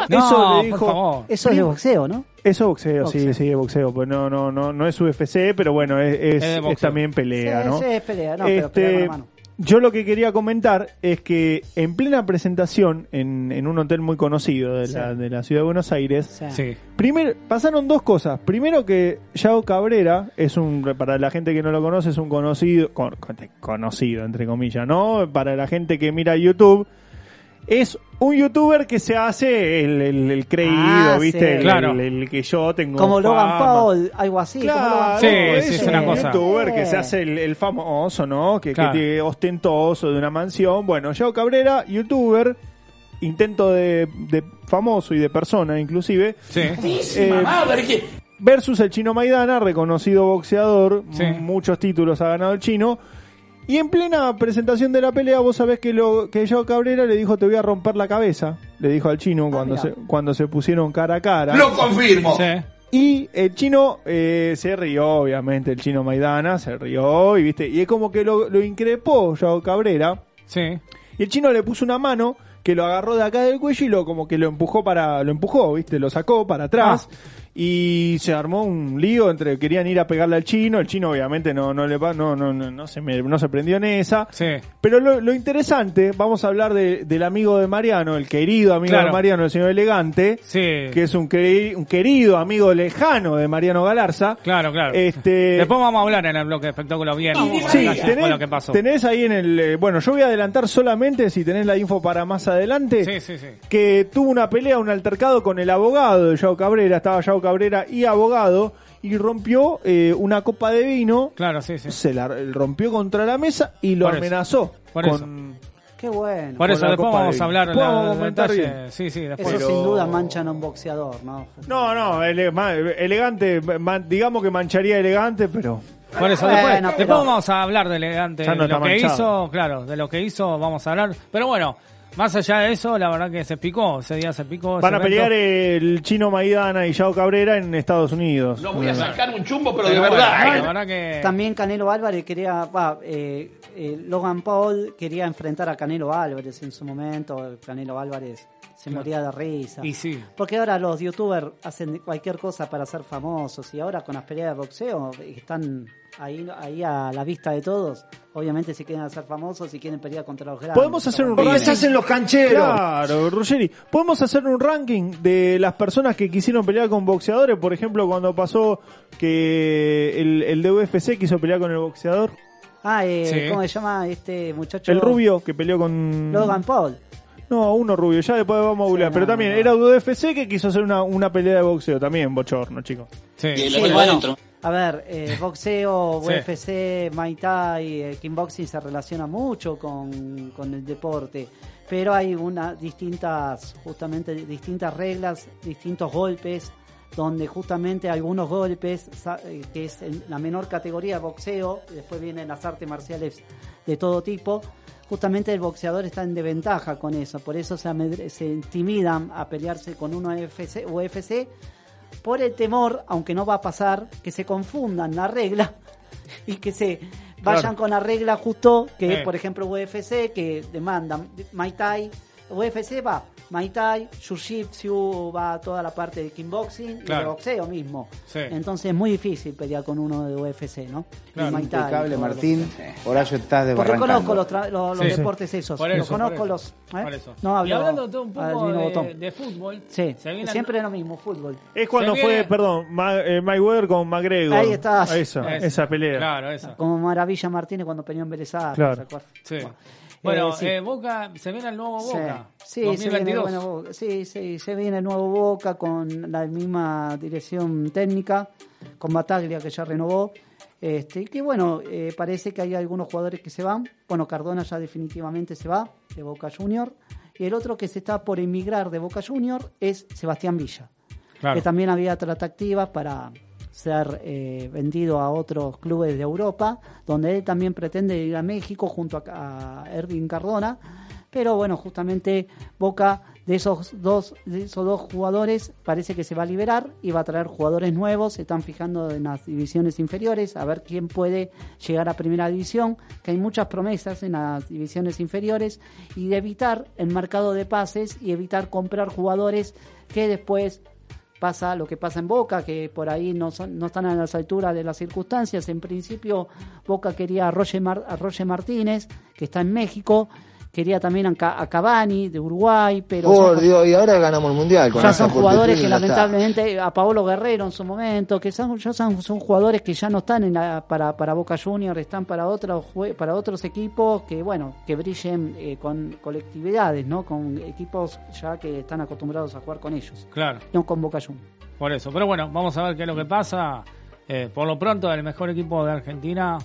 No, Eso le dijo-. Eso es de boxeo, ¿no? Eso es boxeo, sí, Boxeo. sí, es boxeo, pues no, no, no, no es UFC, pero bueno, es, es- también pelea, Sí, ¿no? sí, es pelea, no, pero pelea con la mano. Yo lo que quería comentar es que en plena presentación en, en un hotel muy conocido de, la, de la ciudad de Buenos Aires, Sí. Primero pasaron dos cosas. Primero que Yao Cabrera es un, para la gente que no lo conoce, es un conocido, con- con- conocido entre comillas, ¿no? Para la gente que mira YouTube, es un youtuber que se hace el, el, el creído, Ah, ¿viste? sí. El, Claro. el- que yo tengo. Como Logan. Paul, algo así. Claro. Sí, es, es un una cosa. youtuber que se hace el, el famoso, ¿no? Que, que tiene ostentoso de una mansión. Bueno, Yao Cabrera, youtuber, intento de, de famoso y de persona inclusive. Sí. Eh, versus el chino Maidana, reconocido boxeador, Sí. muchos títulos ha ganado el chino. Y en plena presentación de la pelea, vos sabés que lo que Yao Cabrera le dijo te voy a romper la cabeza, le dijo al chino cuando mira. se cuando se pusieron cara a cara. Sí. Y el chino eh, se rió, obviamente, el chino Maidana se rió y viste, y es como que lo, lo increpó Yao Cabrera. Sí. Y el chino le puso una mano que lo agarró de acá del cuello y lo como que lo empujó para, lo empujó, viste, lo sacó para atrás. Y se armó un lío entre querían ir a pegarle al chino, el chino obviamente no no le va, no no no, no se me- no se prendió en esa. Sí. Pero lo, lo interesante, vamos a hablar de- del amigo de Mariano, el querido amigo Claro. de Mariano, el señor Elegante, Sí. que es un, queri- un querido amigo lejano de Mariano Galarza. Claro, claro. Este, Después vamos a hablar en el bloque de espectáculo bien. Sí, tenés, lo que pasó. tenés ahí en el... eh, bueno, yo voy a adelantar solamente, si tenés la info para más adelante, Sí, sí, sí. que tuvo una pelea, un altercado con el abogado de Yao Cabrera, estaba Yao Cabrera y abogado, y rompió eh, una copa de vino, Claro, sí, sí. se la rompió contra la mesa y lo Por eso, amenazó. por con, Qué bueno. Por eso, después vamos a hablar la- Podemos del comentar detalle. bien. Sí, sí, después. Eso Pero- sin duda manchan a un boxeador, ¿no? No, no, ele- elegante, digamos que mancharía elegante, pero... Por eso, Bueno, después, pero- vamos a hablar de elegante, no de lo que manchado. hizo, claro, de lo que hizo vamos a hablar. Pero bueno, más allá de eso, la verdad que se picó, ese día se picó. Van a pelear el chino Maidana y Yao Cabrera en Estados Unidos. Pero bueno, La verdad que... También Canelo Álvarez quería, va, eh, eh, Logan Paul quería enfrentar a Canelo Álvarez en su momento. Canelo Álvarez se moría de risa. Y sí. Porque ahora los youtubers hacen cualquier cosa para ser famosos y ahora con las peleas de boxeo están ahí, ahí a la vista de todos. Obviamente si quieren hacer famosos, si quieren pelear contra los grandes. Podemos hacer un ranking. hacen los cancheros. Claro, Ruggeri. Podemos hacer un ranking de las personas que quisieron pelear con boxeadores. Por ejemplo, cuando pasó que el, el de UFC quiso pelear con el boxeador. Ah, eh, Sí. ¿cómo se llama este muchacho? El rubio que peleó con. Logan Paul. No, uno rubio. Ya después vamos a googlear. Sí, Pero no, también no. era UFC que quiso hacer una, una pelea de boxeo. También bochorno, chicos. Sí. Sí, bueno, a ver, eh, boxeo, Sí. UFC, Muay Thai, eh, kickboxing se relaciona mucho con, con el deporte, pero hay una distintas, justamente distintas reglas, distintos golpes, donde justamente algunos golpes, sa- eh, que es en la menor categoría de boxeo, después vienen las artes marciales de todo tipo, justamente el boxeador está en desventaja con eso, por eso se, se intimidan a pelearse con uno UFC, UFC por el temor, aunque no va a pasar, que se confundan la regla y que se vayan Claro. con la regla justo que Eh. por ejemplo UFC que demandan Muay Thai, UFC va Muay Thai, Jiu-Jitsu va toda la parte de kickboxing y de boxeo mismo. Sí. Entonces es muy difícil pelear con uno de UFC, ¿no? Claro. De Muay Thai, Impecable, Martín. Horacio estás Porque desbarrancando. conozco los, tra- los, los Sí, sí. deportes esos. Por los eso, conozco por los. ¿eh? Por eso. No hablo. y hablando todo un poco de, de fútbol, Sí, viene siempre es lo mismo, fútbol. Es cuando fue, perdón, Ma- eh, Mayweather con McGregor. Ahí está. Esa, Es- esa pelea. Claro, esa. Como Maravilla Martínez cuando peleó en Sarsfield, Claro. Bueno, eh, sí. eh, Boca, se viene el nuevo. Boca. Sí, se viene, el 2022. bueno Boca. sí, sí, se viene el nuevo Boca con la misma dirección técnica. con Bataglia que ya renovó. Este, que bueno, eh, parece que hay algunos jugadores que se van. Bueno, Cardona ya definitivamente se va de Boca Junior. Y el otro que se está por emigrar de Boca Junior es Sebastián Villa, Claro. que también había tratativas para ser eh, vendido a otros clubes de Europa, donde él también pretende ir a México junto a, a Ervin Cardona. Pero bueno, justamente Boca de esos dos de esos dos jugadores parece que se va a liberar y va a traer jugadores nuevos. Se están fijando en las divisiones inferiores a ver quién puede llegar a primera división. Que hay muchas promesas en las divisiones inferiores y de evitar el mercado de pases y evitar comprar jugadores que después pasa lo que pasa en Boca, que por ahí no, son, no están a las alturas de las circunstancias. En principio, Boca quería a Roger, Mar- a Martínez, que está en México. Quería también a, Ca- a Cavani, de Uruguay, pero Por son, Dios, y ahora ganamos el mundial. Con ya son jugadores que está. lamentablemente, a Paolo Guerrero en su momento, que son, ya son, son jugadores que ya no están en la- para, para Boca Juniors, están para otros, para otros equipos que, bueno, que brillen eh, con colectividades, ¿no? Con equipos ya que están acostumbrados a jugar con ellos, Claro, no con Boca Juniors. por eso. Pero bueno, vamos a ver qué es lo que pasa. Eh, por lo pronto, el mejor equipo de Argentina,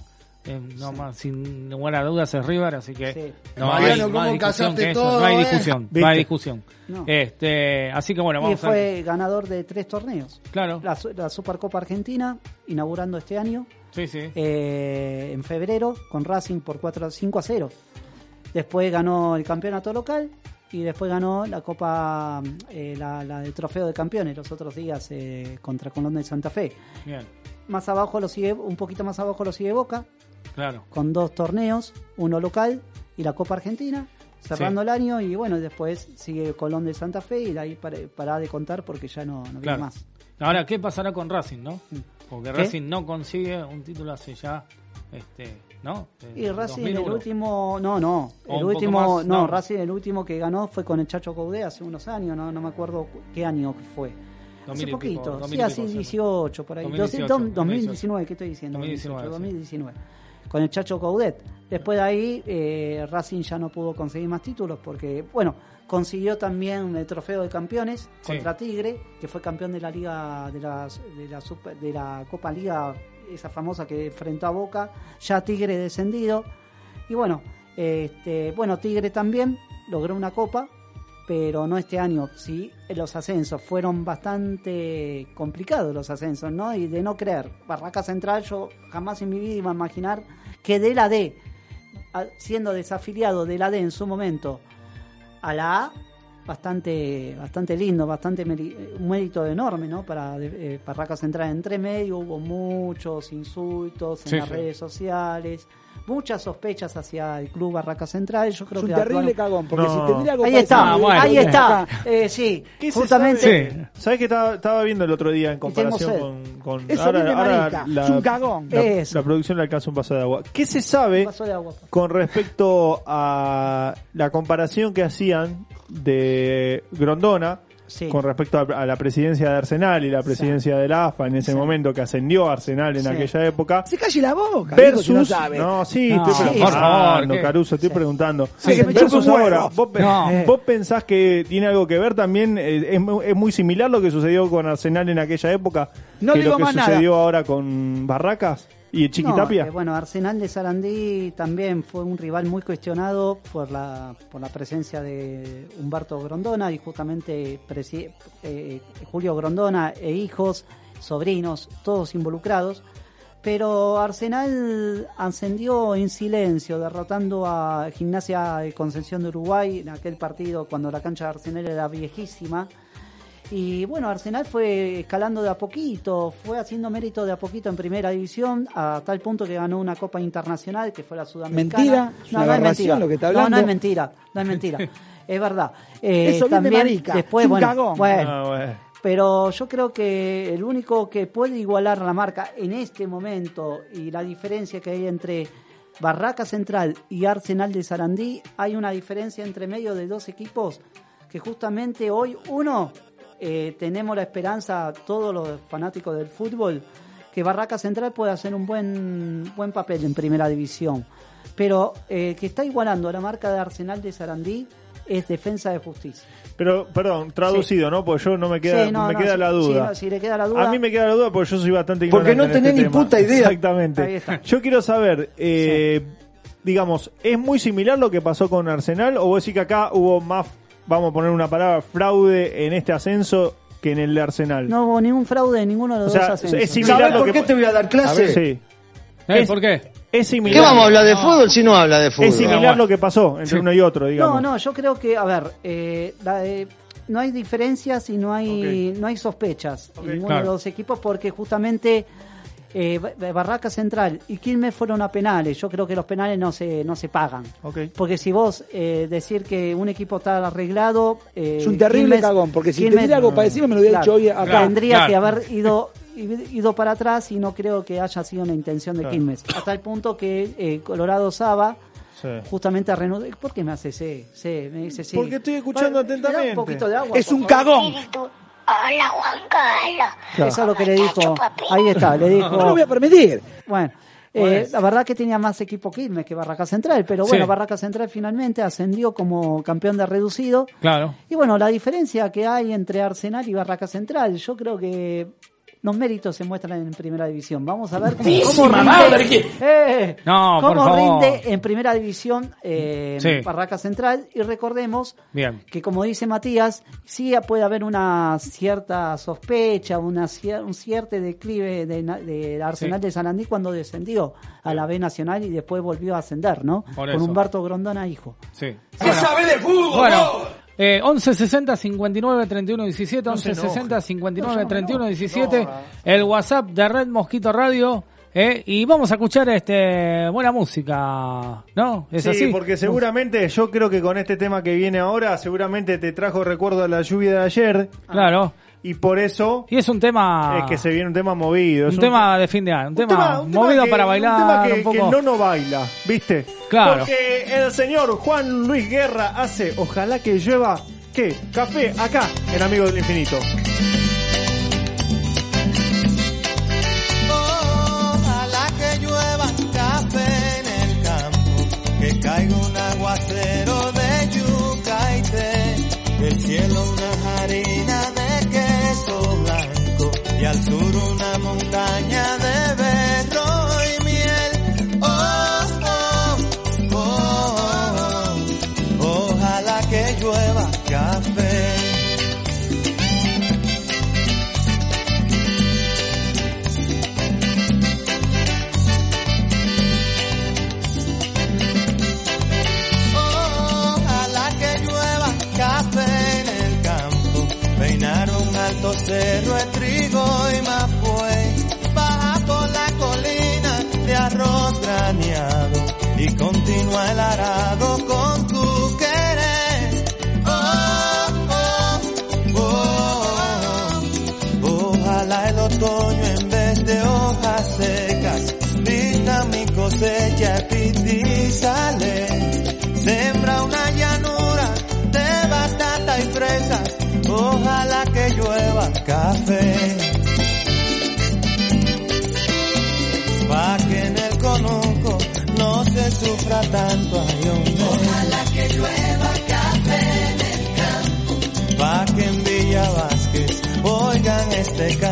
eh, no más, sin ninguna duda, es River, así que Sí. no Mariano, hay ¿cómo más discusión que eso. no hay discusión, no hay discusión. No. Este, así que bueno, Y vamos a ver. fue ganador de tres torneos. Claro, La, Su- la Supercopa Argentina, inaugurando este año, sí, sí. eh, en febrero, con Racing por 4, 5 a 0. Después ganó el campeonato local y después ganó la Copa, eh, la, la del Trofeo de Campeones los otros días eh, contra Colón de Santa Fe. Bien, Más abajo lo sigue, un poquito más abajo lo sigue Boca, claro. con dos torneos, uno local y la Copa Argentina, cerrando Sí. el año y bueno, después sigue Colón de Santa Fe y de ahí para, para de contar porque ya no, no viene Claro. más. Ahora, ¿qué pasará con Racing, no? Porque ¿Qué? Racing no consigue un título hace ya, este, ¿no? Y Racing el 2001. último, no, no, O el último, más, no, no. Racing el último que ganó fue con el Chacho Caudé hace unos años, no, no me acuerdo cu- qué año fue. 2000 hace pico, poquito, 2000 sí, así pico, sí. 18 por ahí, 2018, 2018, 2019, ¿qué estoy diciendo? 2019, 2019. Con el Chacho Caudet. Después de ahí, eh, Racing ya no pudo conseguir más títulos porque, bueno, consiguió también el trofeo de campeones Sí. contra Tigre, que fue campeón de la liga, de la, de la, Super- de la Copa Liga, esa famosa que enfrentó a Boca, ya Tigre descendido. Y bueno, este, bueno, Tigre también logró una copa, pero no este año. Sí, los ascensos fueron bastante complicados los ascensos, ¿no? Y de no creer. Barraca Central, yo jamás en mi vida iba a imaginar que de la D, siendo desafiliado de la D en su momento a la A, bastante bastante lindo, bastante un mérito enorme, ¿no? Para eh, Barraca Central entre medio hubo muchos insultos en Sí, las sí. redes sociales, muchas sospechas hacia el club Barraca Central. Yo creo Es un que terrible actuaron- cagón, porque No. si tendría algo Ahí está, Ah, bueno. ahí está. Eh, sí, ¿Qué se justamente. sabe? ¿Sabes que estaba, estaba viendo el otro día en comparación con, con Eso es un cagón. La, Eso. la producción le alcanza un vaso de agua. ¿Qué se sabe Un vaso de agua. con respecto a la comparación que hacían de Grondona Sí. con respecto a, a la presidencia de Arsenal y la presidencia de la AFA en ese Sí. momento que ascendió a Arsenal en Sí. aquella época? Se calle la boca. Versus, si no sabe. no, sí, No, estoy sí, preguntando. Caruso, estoy Sí. preguntando. Sí, Versus ahora, ¿vos, pe- No. vos pensás que tiene algo que ver también? eh, es, es muy similar lo que sucedió con Arsenal en aquella época No que digo lo que más nada. sucedió ahora con Barracas y Chiquitapia. No, eh, bueno, Arsenal de Sarandí también fue un rival muy cuestionado por la, por la presencia de Humberto Grondona y justamente eh, Julio Grondona e hijos, sobrinos, todos involucrados. Pero Arsenal ascendió en silencio, derrotando a Gimnasia de Concepción de Uruguay en aquel partido cuando la cancha de Arsenal era viejísima. Y bueno, Arsenal fue escalando de a poquito, fue haciendo mérito de a poquito en primera división, a tal punto que ganó una Copa Internacional, que fue la Sudamericana. Mentira, es aberración lo que está No, no es mentira, no es mentira. es verdad. Eh, Eso viene también marica, después, es bueno, Ah, bueno. pero yo creo que el único que puede igualar la marca en este momento y la diferencia que hay entre Barraca Central y Arsenal de Sarandí, hay una diferencia entre medio de dos equipos que justamente hoy uno eh, tenemos la esperanza, todos los fanáticos del fútbol, que Barraca Central pueda hacer un buen, buen papel en primera división. Pero eh, que está igualando la marca de Arsenal de Sarandí es defensa de justicia. Pero, perdón, traducido, ¿no? Pues yo no me queda, Sí, no, me no, queda la sí, duda. no, si le queda la duda- A mí me queda la duda porque yo soy bastante Porque no en tenés este ni tema. puta idea. Exactamente. Yo quiero saber, eh, digamos, ¿es muy similar lo que pasó con Arsenal o vos decís que acá hubo más, vamos a poner una palabra, fraude en este ascenso que en el de Arsenal? No hubo ningún fraude en ninguno de los O sea, dos ascensos. es similar ¿Sabés lo por que qué te voy a dar clase? Sí. ¿Eh? Es- ¿Por qué? Es similar. ¿Qué vamos a hablar de fútbol si no habla de fútbol? Es similar lo que pasó entre uno y otro, digamos. No, no, yo creo que, a ver, eh, la- eh, no hay diferencias y no hay, no hay sospechas en ninguno Claro. de los equipos porque justamente eh, Ba- Barraca Central y Quilmes fueron a penales. Yo creo que los penales no se, no se pagan. Ok. Porque si vos eh, decir que un equipo está arreglado... eh, Es un terrible Quilmes- cagón, porque si Quilmes- algo para decirme me lo hubiera Claro. dicho hoy acá. Tendría Claro. que haber ido ido para atrás y no creo que haya sido una intención de Claro. Quilmes. Hasta el punto que eh, Colorado Saba Sí. justamente renudó. ¿Por qué me hace sí? Sí, me dice sí. Porque estoy escuchando Bueno, ¿me da atentamente. un poquito de agua, Es un favor? cagón. Hola Juan Carlos. Eso es lo que le dijo. Ahí está, le dijo. No lo voy a permitir. Bueno, eh, la verdad que tenía más equipo Quilmes que Barraca Central, pero bueno, Sí. Barraca Central finalmente ascendió como campeón de reducido. Claro. Y bueno, la diferencia que hay entre Arsenal y Barraca Central, yo creo que los méritos se muestran en primera división. Vamos a ver cómo, cómo rinde, Eh, No, por cómo favor. rinde en primera división eh, Sí. Barraca Central. Y recordemos Bien. que como dice Matías, sí puede haber una cierta sospecha, una cier- un cierto declive de, na- de Arsenal Sí. de Sarandí cuando descendió a la B Nacional y después volvió a ascender, ¿no? Por Con eso. Humberto Grondona, hijo. Sí. ¿Qué sabe de fútbol? Bueno, eh, 11 60 59 31 17, 11 enoje. 60 59 31 17, el WhatsApp de Red Mosquito Radio. eh, y vamos a escuchar este buena música, ¿no? ¿Es sí, así? porque seguramente yo creo que con este tema que viene ahora, seguramente te trajo recuerdo a la lluvia de ayer Claro. Y por eso Y es un tema. es que se viene un tema movido. es un tema de fin de año, un, un tema, un tema movido que- para un bailar tema que, un poco. que no no baila, ¿viste? Claro. Porque el señor Juan Luis Guerra hace Ojalá que llueva, ¿qué? Café acá en Amigos del Infinito. Ojalá que llueva café en el campo, que caiga un aguacero al sur una montaña el arado con tu querer. Oh, oh, oh, ojalá el otoño en vez de hojas secas vista mi cosecha y sale. Tanto, ay hombre. Ojalá que llueva café en el campo. Pa' que en Villa Vázquez oigan este canto.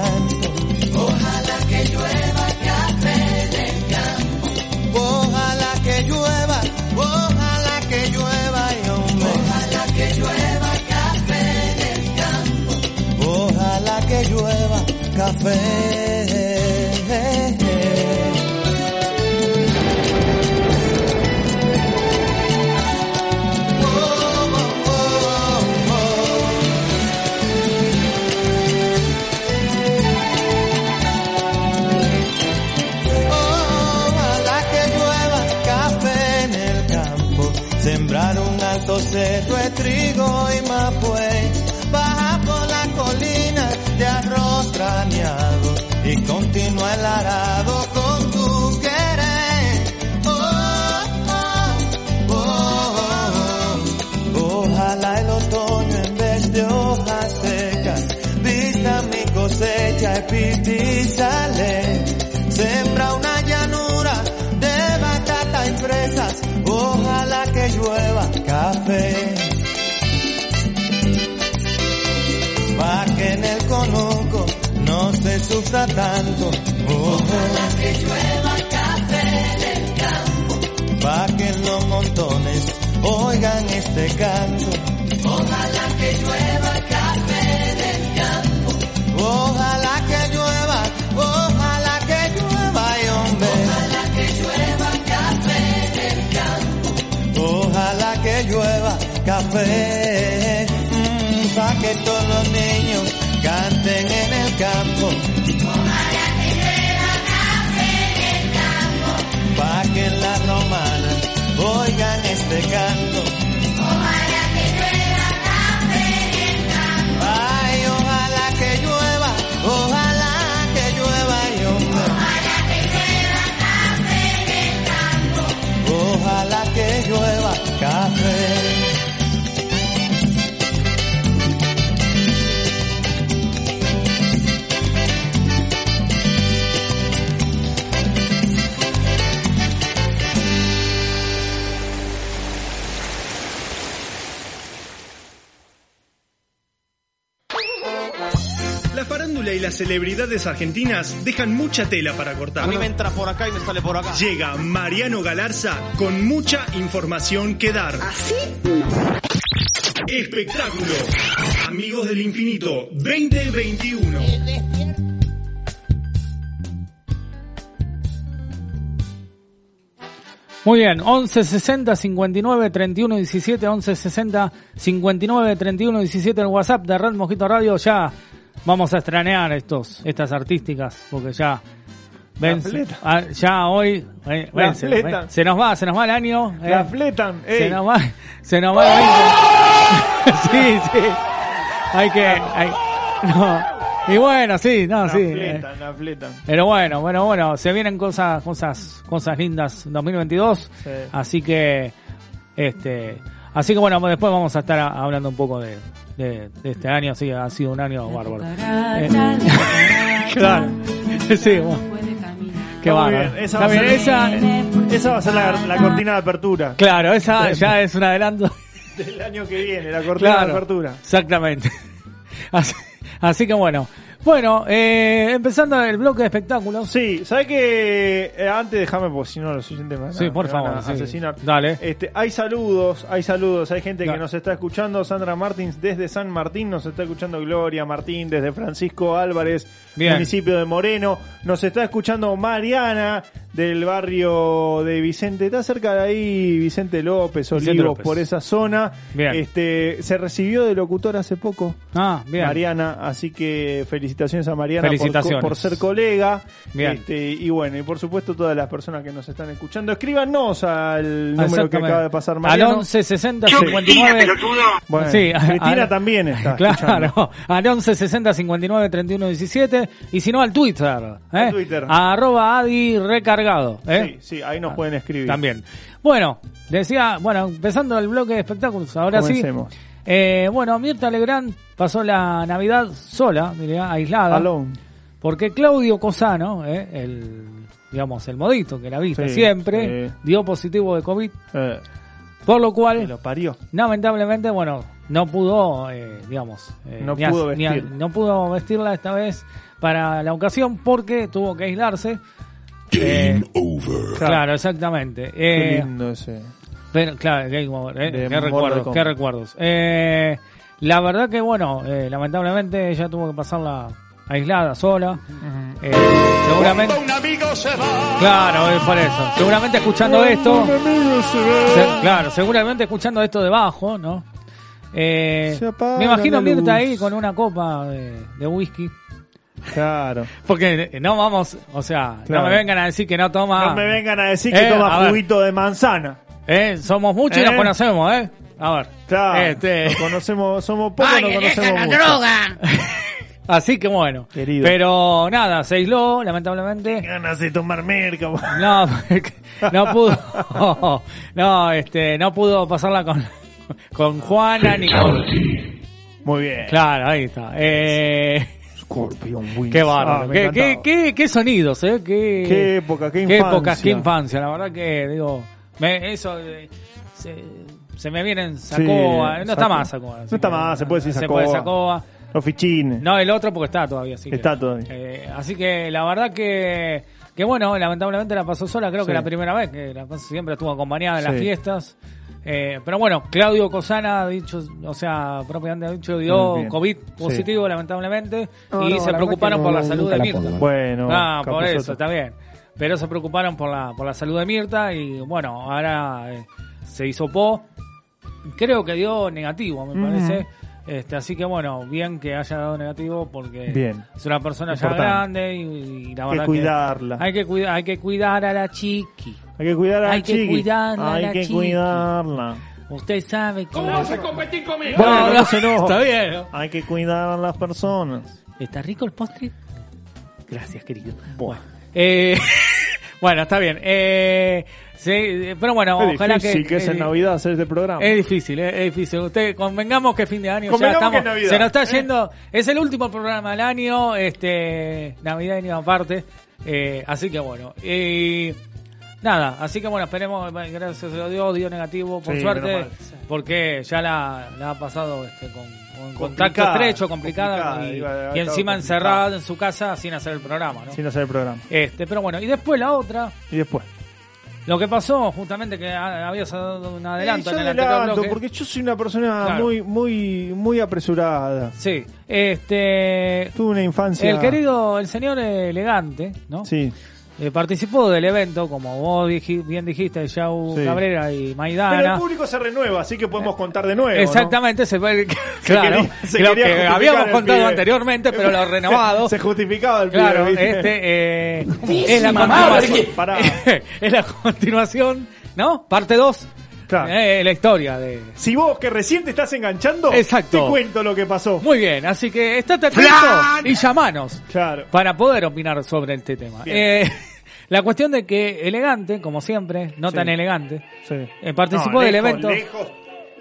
pipí sale, sembra una llanura de batata y fresas, ojalá que llueva café. Pa' que en el conuco no se sufra tanto, ojalá que llueva café en el campo. Pa' que en los montones oigan este canto. Café. mm, pa' que todos los niños canten en el campo. Pa' que las romanas oigan este canto. Celebridades argentinas dejan mucha tela para cortar. A mí me entra por acá y me sale por acá. Llega Mariano Galarza con mucha información que dar. ¿Así? Espectáculo. Amigos del Infinito 2021. Muy bien, 11 60 59 31 17, 11 60 59 31 17 el WhatsApp de Red Mosquito Radio. Ya vamos a estrenar estos, estas artísticas, porque ya ven, ah, ya hoy eh, ven, se, ven, se nos va, se nos va el año. eh, La fletan, se ey. nos va, se nos va el 20. sí, sí. Hay que, hay- no. Y bueno, sí, no, La sí. eh, fletan, la fletan. pero bueno, bueno, bueno, se vienen cosas, cosas, cosas lindas en 2022. Sí. Así que, este, así que bueno, después vamos a estar hablando un poco de, de, de este año. Sí, ha sido un año bárbaro. Eh, claro. Sí, bueno. Qué bárbaro. Esa Está va, a bien, ser, esa, esa va a ser la, la cortina de apertura claro, esa ya es un adelanto. del año que viene, la cortina de apertura. exactamente. Así, así que bueno. Bueno, eh, empezando el bloque de espectáculos. Sí, ¿sabes que eh, Antes déjame, porque si no los oyentes me van a- Sí, por van favor, a sí. asesinar. Dale. Este, hay saludos, hay saludos, hay gente Dale. que nos está escuchando. Sandra Martins desde San Martín, nos está escuchando Gloria Martín desde Francisco Álvarez, Bien. municipio de Moreno. Nos está escuchando Mariana del barrio de Vicente. Está cerca de ahí Vicente López, Vicente Olivos, López. por esa zona. Bien. Este, se recibió de locutor hace poco. Ah, bien. Mariana, así que felicitaciones a Mariana por- Felicitaciones. Por, ser colega. Bien. Este, y bueno, y por supuesto todas las personas que nos están escuchando, escríbanos al número que acaba de pasar Al Mariano. 11 60 59. Bueno, Sí, Cristina también está escuchando. Claro, al 11 60 59 31 17 y si no al Twitter, ¿eh? Al Twitter. arroba Adi recargado, ¿eh? Sí, sí, ahí nos pueden escribir. También. Bueno, decía, bueno, empezando el bloque de espectáculos, ahora Comencemos. sí. Eh, bueno, Mirta Legrand pasó la Navidad sola, diría, aislada. Alone. Porque Claudio Cosano, eh, el, digamos, el modito que la viste Sí, siempre, sí. dio positivo de COVID. Eh, Por lo cual, lo parió. lamentablemente, bueno, no pudo, eh, digamos, eh, No a- pudo ni a- vestir. no pudo vestirla esta vez para la ocasión porque tuvo que aislarse. Eh, claro, exactamente. Qué lindo ese. Pero, claro, Game Over, ¿eh? Qué Mortal recuerdos, qué recuerdos. Eh, la verdad que, bueno, eh, lamentablemente ella tuvo que pasarla aislada, sola. Eh, seguramente. un amigo se va. Claro, es por eso. Seguramente escuchando esto. se- claro, seguramente escuchando esto debajo, ¿no? Eh, me imagino Mirta ahí con una copa de, de whisky. Claro. Porque no vamos, o sea, Claro. no me vengan a decir que no toma. No me vengan a decir que Eh, toma ver. juguito de manzana. Eh, somos muchos y Eh. nos conocemos, ¿eh? A ver. Claro. Este- Nos conocemos, somos pocos, no conocemos mucho. Así que bueno. Querido. Pero nada, se aisló, lamentablemente. Ganas de tomar merca. No, no pudo. No, este, no pudo pasarla con, con Juana ni con. Muy bien. Claro, ahí está. Eh, Scorpion Wings. qué Ah, bárbaro. me qué, qué, qué, qué sonidos, ¿eh? Qué, Qué época, qué Qué infancia. épocas, qué infancia. La verdad que, digo, me- eso. eh, se, se me vienen Sacoa. no está más Sacoa. No está más, se puede decir Se puede Sacoa. Sacoa. Los fichines. No, el otro porque está todavía. Así que- Está todavía. Eh, así que la verdad que, que bueno, lamentablemente la pasó sola, creo Sí. que la primera vez, que la pasó- siempre estuvo acompañada en las Sí. fiestas. Eh, pero bueno, Claudio Cosana ha dicho, o sea, propiamente ha dicho, dio Bien. COVID Sí. positivo lamentablemente No, y no, se la preocuparon por la salud de Mirta. Bueno, Ah, por eso, está bien. Pero se preocuparon por la, por la salud de Mirta y bueno, ahora eh, se hizo po. Creo que dio negativo, me parece. Este, así que bueno, bien que haya dado negativo porque Bien. es una persona ya grande y, y la Hay verdad que cuidarla. hay que cuidar, hay que cuidar a la chiqui. Hay que cuidar a la Hay que chiqui. cuidarla a Hay la que chiqui. cuidarla. Usted sabe que ¿Cómo vas a competir conmigo? Bueno, No, no, se está bien. Hay que cuidar a las personas. ¿Está rico el postre? Gracias, querido. Bueno, eh, bueno está bien. Eh, sí, pero bueno, Es ojalá difícil que... que es en Navidad hacer este programa. Es difícil, eh, es difícil. Usted, convengamos que fin de año ya estamos. Navidad, se nos está ¿eh? yendo. Es el último programa del año, este navideño aparte. Eh, así que bueno. Y nada, así que bueno, esperemos. eh, Gracias a Dios, dio negativo, por Sí, suerte. Porque ya la, la ha pasado este, con contacto estrecho, complicada. complicada, y, a- encima encerrada en su casa sin hacer el programa, ¿no? Sin hacer el programa. Este, pero bueno, y después la otra. Y después. Lo que pasó, justamente que ha- habías dado un adelanto Eh, en el anterior bloque. porque yo soy una persona Claro. muy, muy, muy apresurada. Sí, este. Tuve una infancia. El querido, el señor elegante, ¿no? Sí. Eh, participó del evento, como vos bien dijiste, Yau Sí. Cabrera y Pero el Maidana. público se renueva, así que podemos contar de nuevo. ¿no? Exactamente, se fue, claro, quería- se lo que habíamos contado pibe. anteriormente, pero lo renovado. Se justificaba el Claro, este eh, es la es la continuación, ¿no? Parte 2. Claro. la historia de. Si vos que recién te estás enganchando, Exacto. te cuento lo que pasó. Muy bien, así que estate atento y llamanos Claro. para poder opinar sobre este tema. Eh, la cuestión de que elegante, como siempre, no Sí. tan elegante, Sí. eh, participó No, del evento. Lejos,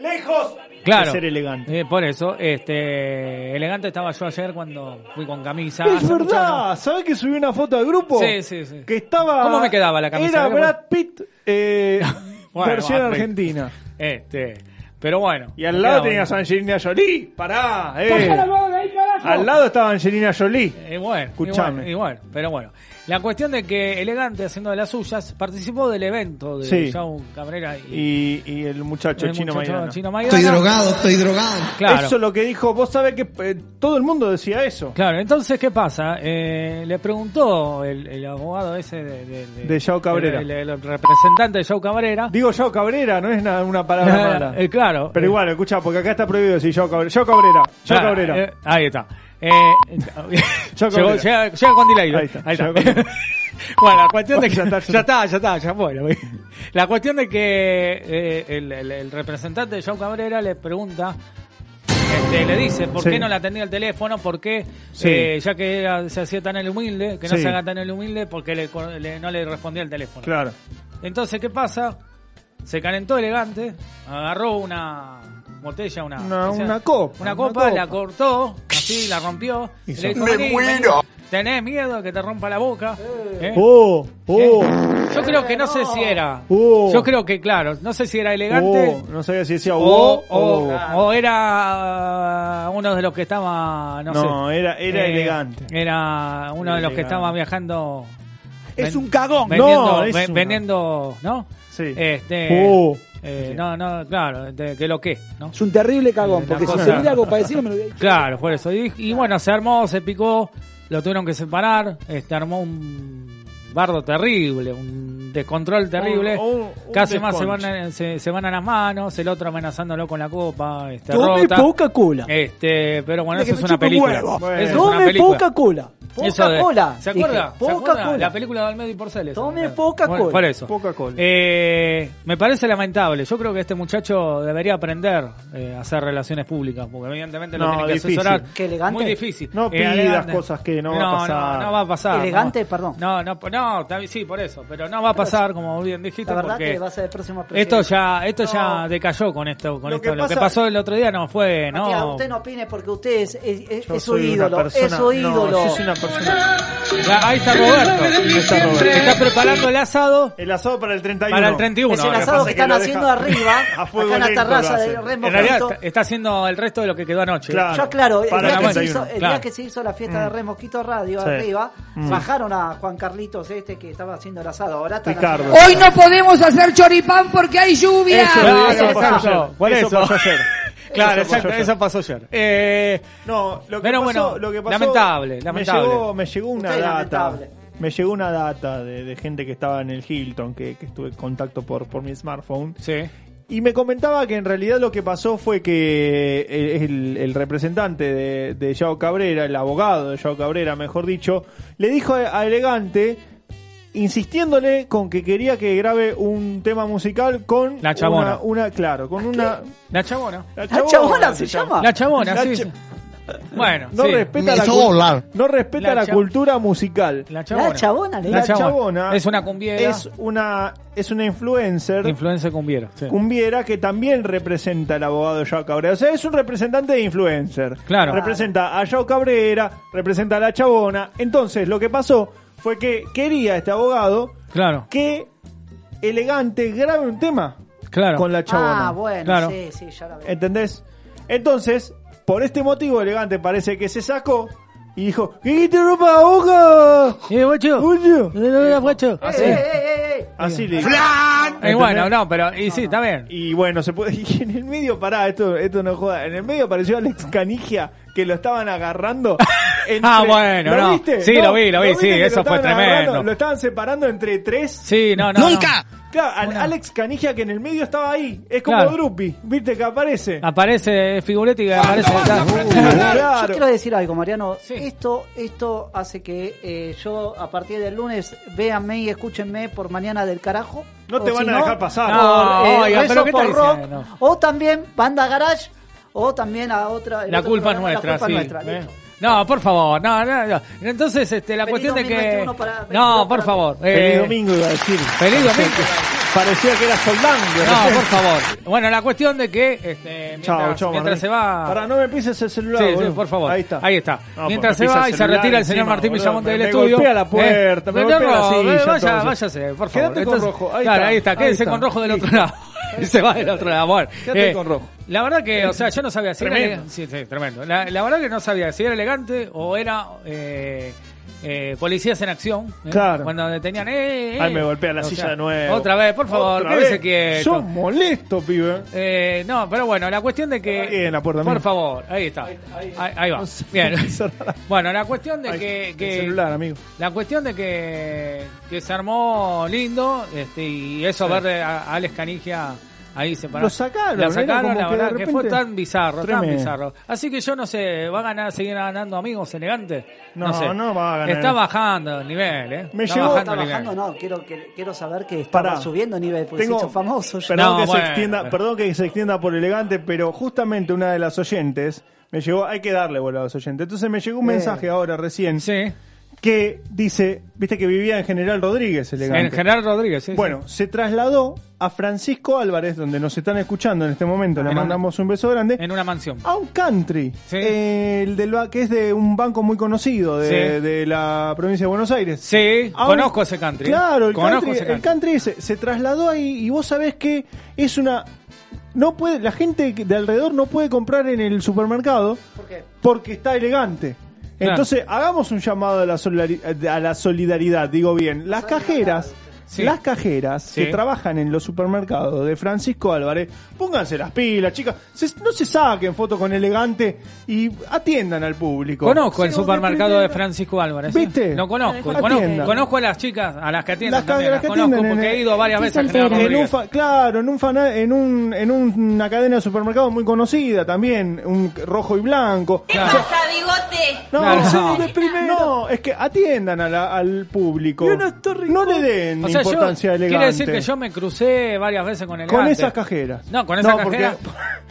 lejos Claro. ser elegante. Eh, por eso, este, elegante estaba yo ayer cuando fui con camisa. Es verdad, ¿sabés que subí una foto al grupo? Sí, sí, sí. Que estaba. ¿Cómo me quedaba la camisa? Era Brad Pitt, eh, Bueno, versión argentina. Este, pero bueno. Y al lado tenías a. Angelina Jolie. Pará, eh. Baja la mano de ahí. Al lado estaba Angelina Jolie. Eh, bueno, Escuchame. Igual, igual, pero bueno. La cuestión de que Elegante, haciendo de las suyas, participó del evento de Sí. Cabrera y, Y, y el muchacho el chino muchacho Maidana. Chino Maidana. estoy drogado. Claro. Eso es lo que dijo. Vos sabés que eh, todo el mundo decía eso. Claro, entonces, ¿qué pasa? Eh, le preguntó el, el abogado ese de... De, De Yao Cabrera. El, el- el representante de Yao Cabrera. Digo Yao Cabrera, no es una, una palabra mala. Eh, claro. Pero igual, escucha, porque acá está prohibido decir Yao Cabrera. Yao Cabrera. Yao Cabrera. eh, ahí está. Eh, llegó, llega, llega con delay. Ahí está, Ahí bueno, la cuestión de que... Ya Ya está, ya está, ya. La cuestión de que eh, el, el- el representante de Yao Cabrera le pregunta... Este, le dice, ¿por Sí. qué no le atendía el teléfono? ¿Por qué, Sí. eh, ya que era- se hacía tan el humilde, que no Sí. se haga tan el humilde, porque le, le- no le respondía el teléfono? Claro. Entonces, ¿qué pasa? Se calentó elegante, agarró una botella, una, Una- o sea, una copa, una copa. la cortó, así la rompió. y Hizo- le dijo, ¡Me "Vení, muero!" vení, ¿Tenés miedo que te rompa la boca? ¿Eh? Oh, oh. Yo creo que no sé si era. Oh. Yo creo que, claro, no sé si era elegante. Oh, no sabía si decía O, oh, o- oh. o era uh, uno de los que estaba, no, No, sé. era- era Eh, elegante. Era uno de los que estaba viajando. Es un cagón. Vendiendo, No, es ve- una- vendiendo, ¿no? Sí. Este, Oh. Eh, no, no, claro, de, que lo que, ¿no? Es un terrible cagón, La porque si se mira algo parecido me lo hubiera dicho. Claro, por eso. Y, y bueno, se armó, se picó, lo tuvieron que separar, este armó un bardo terrible, un descontrol terrible. Un Casi más se van, a, se, se van a las manos, el otro amenazándolo con la copa, este, Tome rota. poca cola. Este, pero bueno, eso es una película. Eso es una película. poca cola. Poca Eso de- cola. ¿Se Dije, acuerda? ¿Se poca acuerda? cola. La película de Almedo y Porcel. esa. Tome poca Bueno, cola. Por eso. Poca cola. Eh, me parece lamentable. Yo creo que este muchacho debería aprender eh, a hacer relaciones públicas, porque evidentemente lo No, tiene que difícil. asesorar. ¿Qué elegante? Muy difícil. No Eh, pidas elegante. cosas que no va a pasar. No, no va a pasar. Elegante, no. perdón. No, no, no, está bien, sí, por eso. Pero no va a pasar, como bien dijiste, La verdad porque que va a ser el próximo esto ya, esto ya No. decayó con esto, con Lo esto. que Lo que pasó el otro día no fue, Matías, no. usted no opine porque usted es, es- su ídolo, persona- es su no, ídolo. yo soy una es personal. Ahí está Roberto. está Roberto. Está preparando el asado. El asado para el 31. Para el 31. Es el asado que es que están haciendo arriba, a acá en la terraza de. Remo En realidad Quito. está, está haciendo el resto de lo que quedó anoche. Claro. Yo, claro, el, día que, se 31. hizo, el Claro. día que se hizo la fiesta de Remosquito Radio Sí. arriba, Mm. bajaron a Juan Carlitos este que estaba haciendo el asado. Ahora está Ricardo. haciendo- Hoy no podemos hacer choripán porque hay lluvia. Eso, Claro, eso pasó Eso eso. pasó ayer. Claro, Eso pasó exacto, ayer. eso pasó ayer. Eh, No, lo que Pero pasó, bueno, lo que pasó, lamentable, lamentable. Me llegó, me llegó una Usted data. lamentable. Me llegó una data de, de gente que estaba en el Hilton, que, que estuve en contacto por, por mi smartphone. sí. Y me comentaba que en realidad lo que pasó fue que el, el- el representante de, de Yao Cabrera, el abogado de Yao Cabrera, mejor dicho, le dijo a, a Elegante, insistiéndole con que quería que grabe un tema musical con La Chabona. Una, una- claro, con una La chabona. la ¿La chabona se llama? La chabona, La sí. cha- sí. Bueno, no sí. respeta Me la volar. no respeta La la, cha- cultura musical. La La chabona. chabona, le La chabona Es una cumbiera. es una es una influencer Influencia cumbiera. sí. cumbiera que también representa al abogado Yao Cabrera. O sea, es un representante de influencer. Claro. Representa a Yao Cabrera, representa a la chabona. Entonces, lo que pasó fue que quería este abogado Claro, que Elegante grabe un tema claro. con la chabona. Ah, bueno, Claro. sí, sí, ya la veo. ¿Entendés? Entonces, por este motivo, Elegante parece que se sacó y dijo: ¿Qué te ropa la boca? Eh, guacho. Eh, guacho. Así, ¡Eh, eh, eh, eh! así le dijo. Eh, bueno, no, pero y sí, está bien. Y bueno, se puede. Y en el medio, pará, esto, esto no joda. En el medio apareció Alex Canigia que lo estaban agarrando. entre- Ah, bueno, ¿Lo no. viste? Sí, lo vi, lo vi, sí, eso fue tremendo. Lo estaban separando entre tres. Sí, no, no. ¡Nunca! Claro, al- Alex Canigia que en el medio estaba ahí. Es como Claro. Drupi, ¿viste que aparece? Aparece Figuretti que aparece. Claro. Yo quiero decir algo, Mariano. Sí. Esto, esto hace que eh, yo a partir del lunes véanme y escúchenme por mañana del carajo. No te O van si a dejar pasar. No, por, eh, oiga, Rezo pero ¿qué por está rock, o también banda garage, o también a otra. La culpa es programa, nuestra, la culpa sí. es nuestra, ¿eh? No, por favor, no, no, no. Entonces, este, la Feliz cuestión de que... 21 para- 22 No, por para- favor. Feliz eh, domingo iba a decir. Feliz domingo. Parecía que era Soldán. de No, por favor. Bueno, la cuestión de que, este, mientras, Chao, chao, mientras se va... Para, no me pises el celular. Sí, sí, por favor. Ahí está. Ahí está. No, Mientras se va y se retira el señor encima, Martín Me- del me estudio. golpea la puerta, me golpea la silla, vaya, váyase, por favor. Quédate con rojo, ahí claro, está, ahí está. Quédese con rojo del otro lado. Se va del otro lado. Bueno, Quédate eh, con rojo. La verdad que, o sea, yo no sabía si era Tremendo. ele- sí, sí, tremendo. La, la verdad que no sabía si era elegante o era eh, eh, policías en acción. ¿eh? Claro. Cuando detenían, eh, eh. Ay, me golpea la O silla sea, de nuevo. Otra vez, por favor, quédese quieto. Sos molesto, pibe. Eh, no, pero bueno, la cuestión de que... Ahí en la puerta, por favor, ahí está. Ahí, ahí va. Bien. Bueno, la cuestión de Ay, que, el celular, amigo. la cuestión de que, que se armó lindo este, y eso Sí. ver a a Alex Canigia ahí separado. Lo sacaron, Lo sacaron, la que verdad que fue tan bizarro, tan bizarro. Así que yo no sé, ¿va a ganar, seguir ganando amigos elegantes? No, sé. no va a ganar. Está bajando el nivel, ¿eh? Me está llegó- bajando Está bajando, no, quiero, saber que está Pará. subiendo nivel, porque Tengo- se hizo famoso. Perdón, No, que bueno, se extienda, pero- perdón que se extienda por elegante, pero justamente una de las oyentes me llegó, hay que darle bola a los oyentes. Entonces me llegó un Eh. mensaje ahora recién Sí, que dice, viste que vivía en General Rodríguez, elegante. en General Rodríguez, sí. sí. Bueno, se trasladó a Francisco Álvarez, donde nos están escuchando en este momento, le En mandamos un beso grande, en una mansión. a un country, Sí. eh, el del, ba- que es de un banco muy conocido de, Sí. de la provincia de Buenos Aires. Sí, A un- conozco ese country. Claro, el conozco country, ese el country ese se trasladó ahí y vos sabés que es una... No puede, la gente de alrededor no puede comprar en el supermercado ¿Por qué? porque está elegante. Claro. Entonces, hagamos un llamado a la, solidari- a la solidaridad, digo bien. Las cajeras, Sí. las cajeras Sí. que trabajan en los supermercados de Francisco Álvarez, pónganse las pilas, chicas. Se- no se saquen fotos con elegante y atiendan al público. Conozco el supermercado de Francisco Álvarez. ¿eh? ¿Viste? Lo conozco. Atiendan. Conozco, conozco a las chicas, a las que atienden Las ca- también. las Las que conozco atienden en porque el- he ido varias veces a Estoy General soltera. En un Rodríguez. fa- claro, en un fana- en un en un- una cadena de supermercados muy conocida también, un rojo y blanco. O sea, bigote? no, Claro. sí, de primera. no, es que atiendan a la- al público. No le den O sea, yo, elegante. quiere decir que yo me crucé varias veces con el con elegante. esas cajeras. No, con esas cajeras.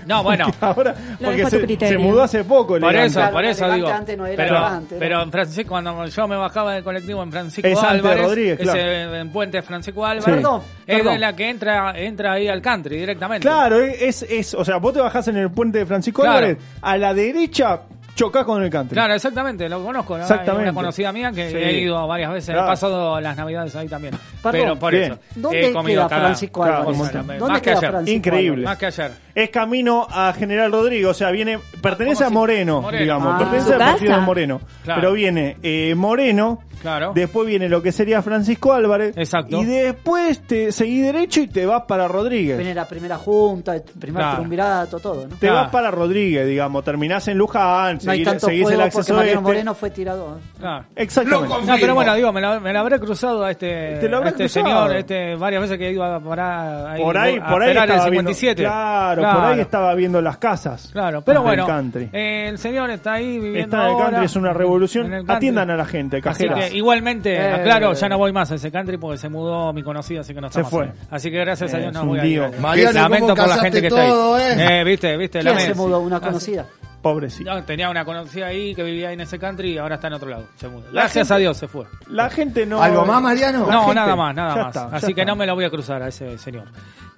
No, bueno. porque ahora porque se, mudó hace poco Por elegante. eso, Claro, por eso elegante digo. antes no era pero, elegante, ¿no? pero en Francisco, cuando yo me bajaba del colectivo en Francisco Es Álvarez, Rodríguez, claro. ese en Puente Francisco Álvarez, Perdón, es perdón. de la que entra entra ahí al country directamente. Claro, es, es, o sea, vos te bajás en el puente de Francisco Claro. Álvarez, a la derecha chocás con el country. Claro, exactamente, lo conozco. ¿no? Exactamente. Hay Una conocida mía que Sí. he ido varias veces, Claro. he pasado las navidades ahí también. Perdón, Pero por bien. eso. ¿Dónde he comido queda cada- Francisco cosa, ¿Dónde Más que ayer. Francisco Increíble. Más que ayer. Es camino a General Rodrigo, o sea, viene, pertenece a si- Moreno, Moreno. digamos, Ah. pertenece ¿Su al partido de Moreno. Claro. Pero viene eh, Moreno, Claro. después viene lo que sería Francisco Álvarez, Exacto. y después te seguís derecho y te vas para Rodríguez. Viene la primera junta, el primer Claro. triunvirato, todo, ¿no? Te Claro. vas para Rodríguez, digamos, terminás en Luján, No hay seguís, tanto seguís el porque acceso Mariano este. Moreno fue tirado. ¿eh? Claro. Exactamente. No, pero bueno, digo, me la, me la habré cruzado a este, Te lo habrás a este cruzado. señor este, varias veces que he ido a parar ahí, por ahí, a por ahí estaba viendo, 57. claro, por ahí estaba viendo las casas. Claro, pero bueno, country. eh, el señor está ahí viviendo Está en el ahora, country, es una revolución. Atiendan a la gente, Así cajeras. Que igualmente, Eh, aclaro, ya no voy más a ese country porque se mudó mi conocido, así que no Se estamos fue. ahí. Así que gracias a Eh, Dios no voy a ir. lío. Mariano, Lamento ¿cómo por la gente que todo, está ahí. eh? Eh, viste, viste, ¿Quién se mudó? ¿Una conocida? Pobrecito. No, tenía una conocida ahí que vivía ahí en ese country y ahora está en otro lado. Se mudó. La Gracias gente- a Dios se fue. La gente no. ¿Algo más, Mariano? La No, gente- nada más, nada ya más. está, Así que está. no me lo voy a cruzar a ese señor.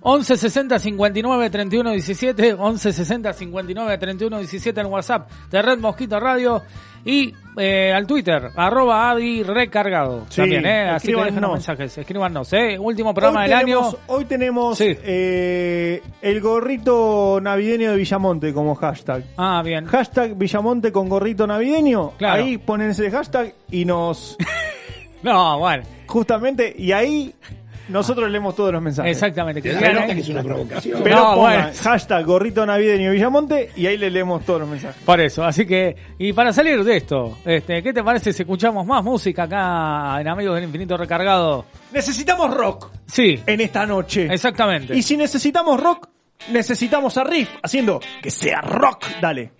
11 60 59 31 17, 11 60 59 31 17 en WhatsApp de Red Mosquito Radio y eh, al Twitter, arroba Adi recargado. Sí, también, ¿eh? Así que dejen los mensajes, escríbanos, ¿eh? Último programa hoy del tenemos, año. Hoy tenemos Sí. eh, el gorrito navideño de Villamonte como hashtag. Ah, bien. Hashtag Villamonte con gorrito navideño. Claro. Ahí ponen ese hashtag y nos. No, bueno, Justamente, y ahí nosotros leemos todos los mensajes. exactamente. Que es una provocación. Pero No, pongan bueno. hashtag gorrito navideño Villamonte y ahí le leemos todos los mensajes. Por eso, así que, y para salir de esto, este, ¿qué te parece si escuchamos más música acá en Amigos del Infinito Recargado? Necesitamos rock Sí, en esta noche. exactamente. Y si necesitamos rock, necesitamos a Riff haciendo que sea rock. Dale.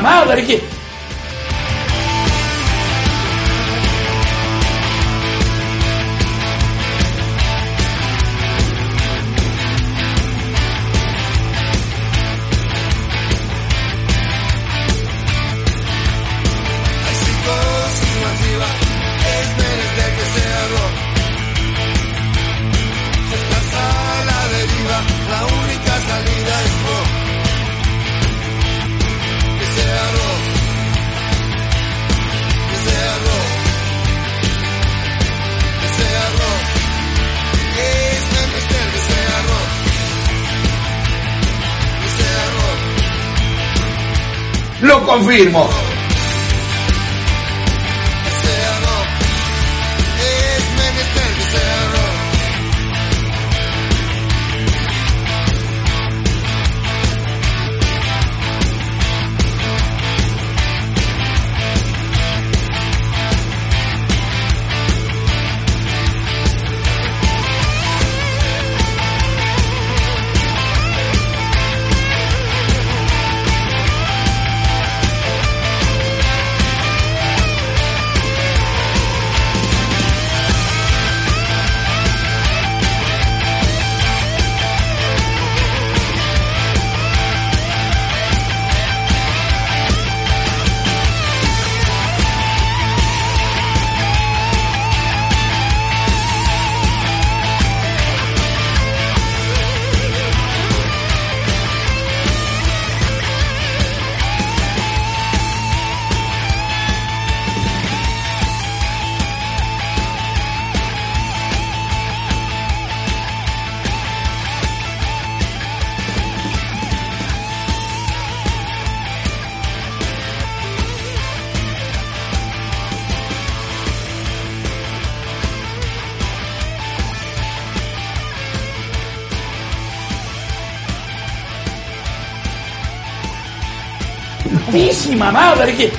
ma warke confirmo. Putísima madre que...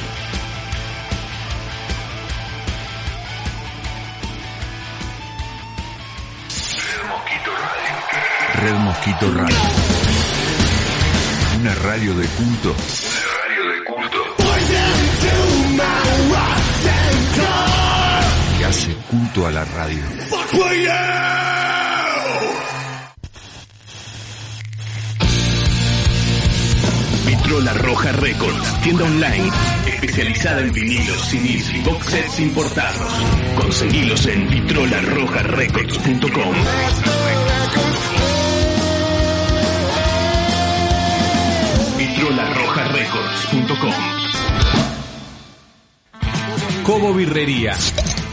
Red Mosquito Radio. Una radio de culto. Una radio de culto. Que hace culto a la radio. Vitrola Roja Records, tienda online, especializada en vinilos, CDs y box sets importados. Conseguilos en vitrolarrojarecords.com. vitrolarrojarecords.com. Cobo Birrería.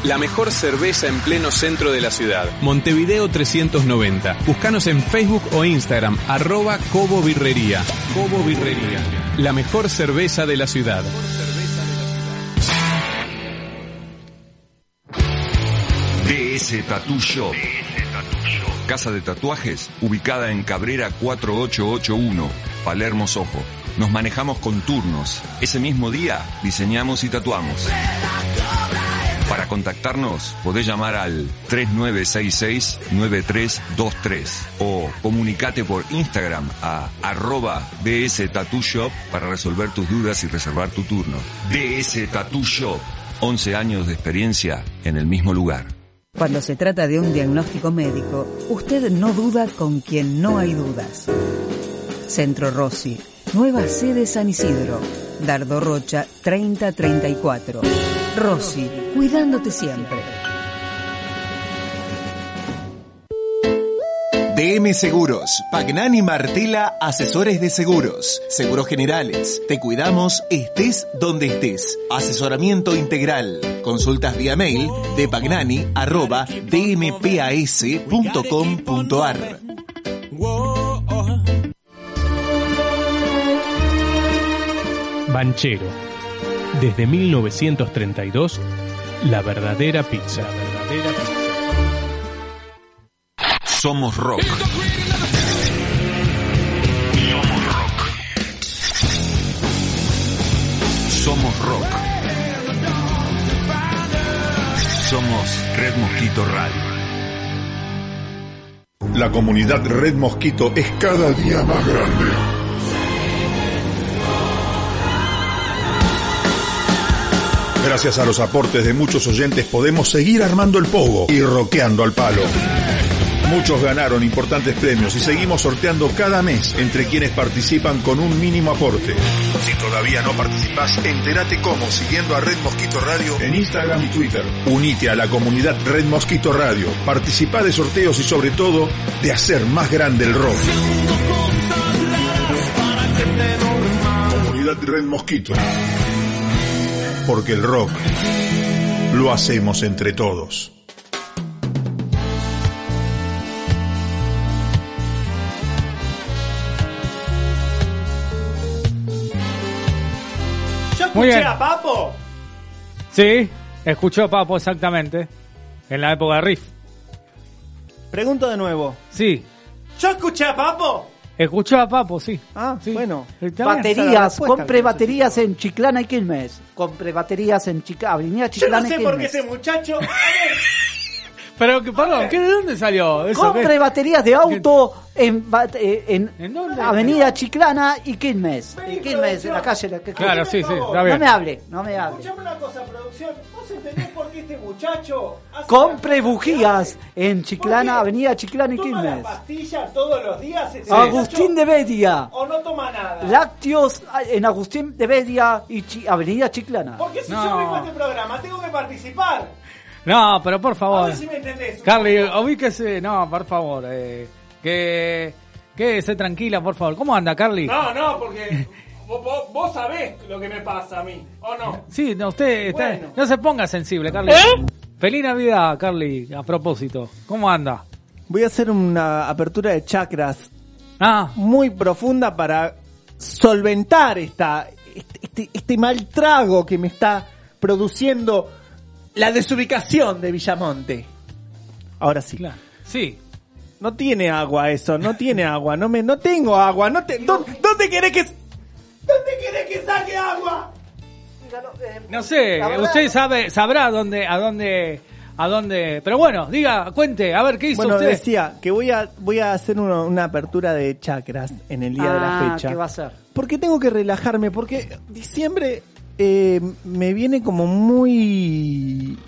La mejor cerveza en pleno centro de la ciudad. Montevideo 390. Búscanos en Facebook o Instagram, arroba Cobo Birrería. Cobo Birrería. La mejor cerveza de la ciudad. DS Tattoo Shop. Casa de tatuajes ubicada en Cabrera 4881, Palermo Sojo. Nos manejamos con turnos. Ese mismo día diseñamos y tatuamos. Para contactarnos podés llamar al 3966-9323 o comunicate por Instagram a arroba DS Tattoo Shop para resolver tus dudas y reservar tu turno. DS Tattoo Shop, 11 años de experiencia en el mismo lugar. Cuando se trata de un diagnóstico médico, usted no duda con quien no hay dudas. Centro Rossi, nueva sede San Isidro, Dardo Rocha 3034. Rossi, cuidándote siempre. DM Seguros, Pagnani Martela, asesores de seguros, seguros generales. Te cuidamos, estés donde estés. Asesoramiento integral. Consultas vía mail de pagnani arroba dmpas.com.ar. Banchero. Desde 1932, la verdadera pizza. La verdadera pizza. Somos rock. Somos rock. Somos Red Mosquito Radio. La comunidad Red Mosquito es cada día más grande. Gracias a los aportes de muchos oyentes podemos seguir armando el pogo y roqueando al palo. Muchos ganaron importantes premios y seguimos sorteando cada mes entre quienes participan con un mínimo aporte. Si todavía no participas, entérate cómo siguiendo a Red Mosquito Radio en Instagram y Twitter. Unite a la comunidad Red Mosquito Radio, participa de sorteos y sobre todo de hacer más grande el rock. Comunidad Red Mosquito. Porque el rock lo hacemos entre todos. Yo Muy escuché bien. a Papo. Sí, escuchó a Papo exactamente. En la época de Riff. Pregunto de nuevo. Sí, ¿Yo escuché a Papo? Escuchó a Papo, sí. Ah, bueno. Baterías, compre baterías en Chiclana y Quilmes. Compre baterías en Chica, Avenida Yo Chiclana no y sé por qué Quilmes. ese muchacho. Pero, que- perdón, ¿qué, ¿de dónde salió eso? Compre ¿Qué? baterías de auto en, eh, en, dónde? Avenida Chiclana y Quilmes. En Quilmes, en la calle. la que- Claro, sí, sí, está No bien. me hable, no me hable. Escuchame una cosa, producción. ¿Vos entendés por qué este muchacho hace Compre bujías en Chiclana, Avenida Chiclana y toma la Quilmes. pastilla todos los días? ese Agustín de Bedia. ¿O no toma nada? Lácteos ah, en Agustín de Bedia y Chi- Avenida Chiclana. Porque si No. yo vengo a este programa, tengo que participar. No, pero por A favor. ver si me entendés. Carly, ubíquese. No, por favor. Eh, que. Quédese tranquila, por favor. ¿Cómo anda, Carly? No, no, porque vos, vos- sabés lo que me pasa a mí, ¿o no? Sí, no, usted está- Bueno. no se ponga sensible, Carly. Feliz Navidad, Carly, a propósito. ¿Cómo anda? Voy a hacer una apertura de chakras Ah, muy profunda para solventar esta, este, este, este mal trago que me está produciendo la desubicación de Villamonte. Ahora sí. claro. Sí. No tiene agua eso, no tiene agua, no me, no tengo agua, no te, ¿dó- ¿dónde, querés que ¿Dónde quieres que saque agua? No sé, usted sabe, sabrá dónde, a dónde, a dónde. Pero bueno, diga, cuente, a ver qué hizo Bueno, usted. decía que voy a, voy a hacer uno- una apertura de chakras en el día de la Ah, fecha. ¿qué va a hacer? Porque tengo que relajarme, porque diciembre eh, me viene como muy...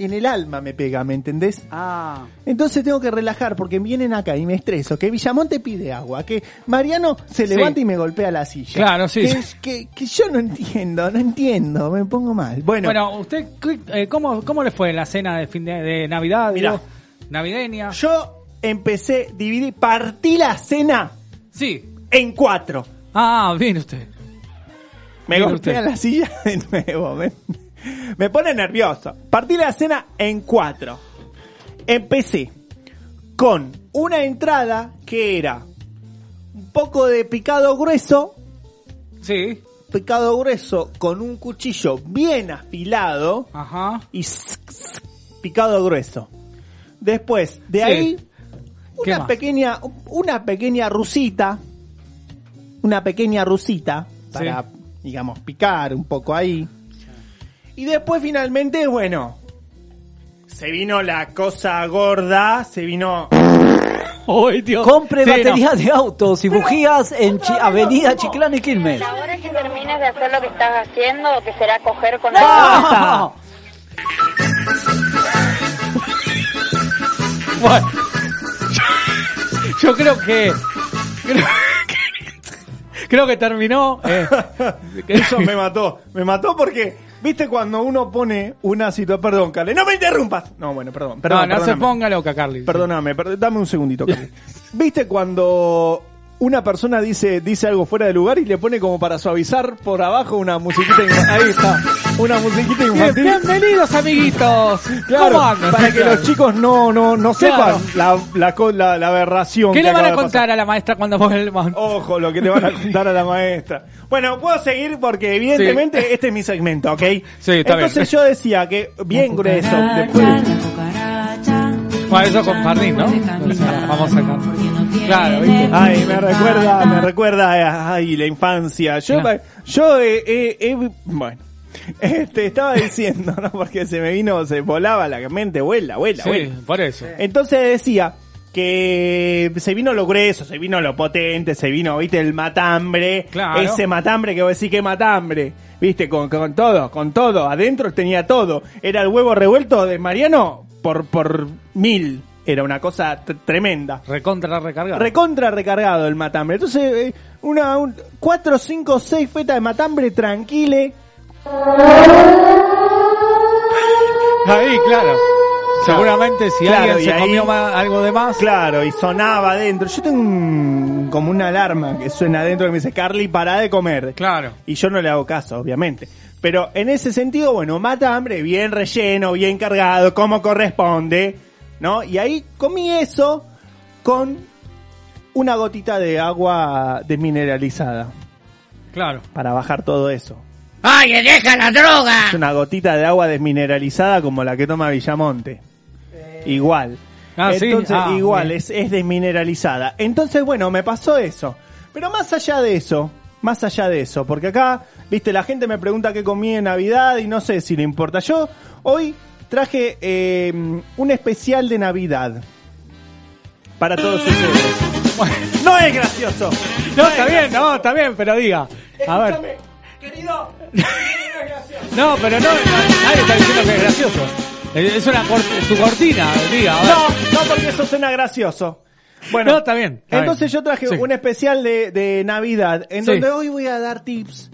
En el alma me pega, ¿me entendés? Ah, Entonces tengo que relajar porque vienen acá y me estreso. Que Villamonte pide agua, que Mariano se Sí. levanta y me golpea la silla. Claro, sí, Que, que, que yo no entiendo, no entiendo, me pongo mal. Bueno, Bueno, usted, ¿qué- eh, ¿cómo, ¿cómo le fue la cena de fin de, de Navidad? Mirá. digo? Navideña. yo empecé, dividí, partí la cena Sí. en cuatro. Ah, bien usted. Me golpea la silla de nuevo. Me, me pone nervioso. Partí la cena en cuatro. Empecé con una entrada que era un poco de picado grueso. Sí. Picado grueso con un cuchillo bien afilado. Ajá. Y picado grueso. Después, de Sí. ahí, ¿Qué una pequeña, una pequeña rusita. Una pequeña rusita para, digamos, picar un poco ahí. Y después finalmente, bueno, se vino la cosa gorda, se vino... Uy, Dios. compre Sí, batería no. de autos y bujías en Chi- Avenida Chiclán y Quilmes. La hora que termines de hacer lo que estás haciendo, que será coger con ¡Basta! Bueno, yo creo que. Creo, que terminó. eh, Eso me mató, me mató porque, viste cuando uno pone una situación... Perdón, Carle, no me interrumpas. No, bueno, perdón, perdón. no, no se ponga loca, Carly. Perdóname, per- dame un segundito. Carly. ¿Viste cuando una persona dice dice algo fuera de lugar y le pone como para suavizar por abajo una musiquita infantil? Ahí está, una musiquita infantil. bienvenidos, amiguitos. Claro, ¿Cómo andan? para que Claro. los chicos no, no, no Claro. sepan la, la, la, la aberración ¿Qué que le van acaba a contar a la maestra cuando ponga el mount? Ojo, lo que le van a contar a la maestra. Bueno, puedo seguir porque evidentemente este es mi segmento, ¿ok? Sí, está Entonces bien. yo decía que bien grueso. Después, Bueno, eso con Jardín, ¿no? Vamos a sacar. Claro, ¿viste? Ay, me recuerda, me recuerda, ay, la infancia. Yo, yo, eh, eh, eh, bueno, este, estaba diciendo, ¿no? Porque se me vino, se volaba la mente, vuela, vuela, Sí, vuela. por eso. Entonces decía que se vino lo grueso, se vino lo potente, se vino, viste, el matambre. Claro. Ese matambre que vos decís que matambre. Viste, con, con todo, con todo. Adentro tenía todo. Era el huevo revuelto de Mariano por, por mil. Era una cosa tremenda. Recontra recargado. Recontra recargado el matambre. Entonces, eh, una, un, cuatro, cinco, seis fetas de matambre tranquile. Ahí, claro. Seguramente si Claro, alguien se ahí- comió ma- algo de más. Claro, y sonaba adentro. Yo tengo un, como una alarma que suena adentro que me dice, Carly, para de comer. Claro. Y yo no le hago caso, obviamente. Pero en ese sentido, bueno, mata hambre, bien relleno, bien cargado, como corresponde, ¿no? Y ahí comí eso con una gotita de agua desmineralizada Claro. para bajar todo eso. ¡Ay, deja la droga! Es una gotita de agua desmineralizada como la que toma Villamonte. Igual. Ah, sí. Entonces, Ah, igual, es, es desmineralizada. Entonces, bueno, me pasó eso. Pero más allá de eso, más allá de eso, porque acá, viste, la gente me pregunta qué comí en Navidad y no sé si le importa. Yo hoy traje eh, un especial de Navidad para todos ustedes. No es gracioso. No, está bien, no, está bien, pero diga. A ver. Escúchame, querido. No, pero no, nadie está diciendo que es gracioso. Es es una cort- su cortina, diga. No, no, porque eso suena gracioso. Bueno, No, está bien, está entonces bien. yo traje Sí. un especial de, de Navidad en Sí. donde hoy voy a dar tips.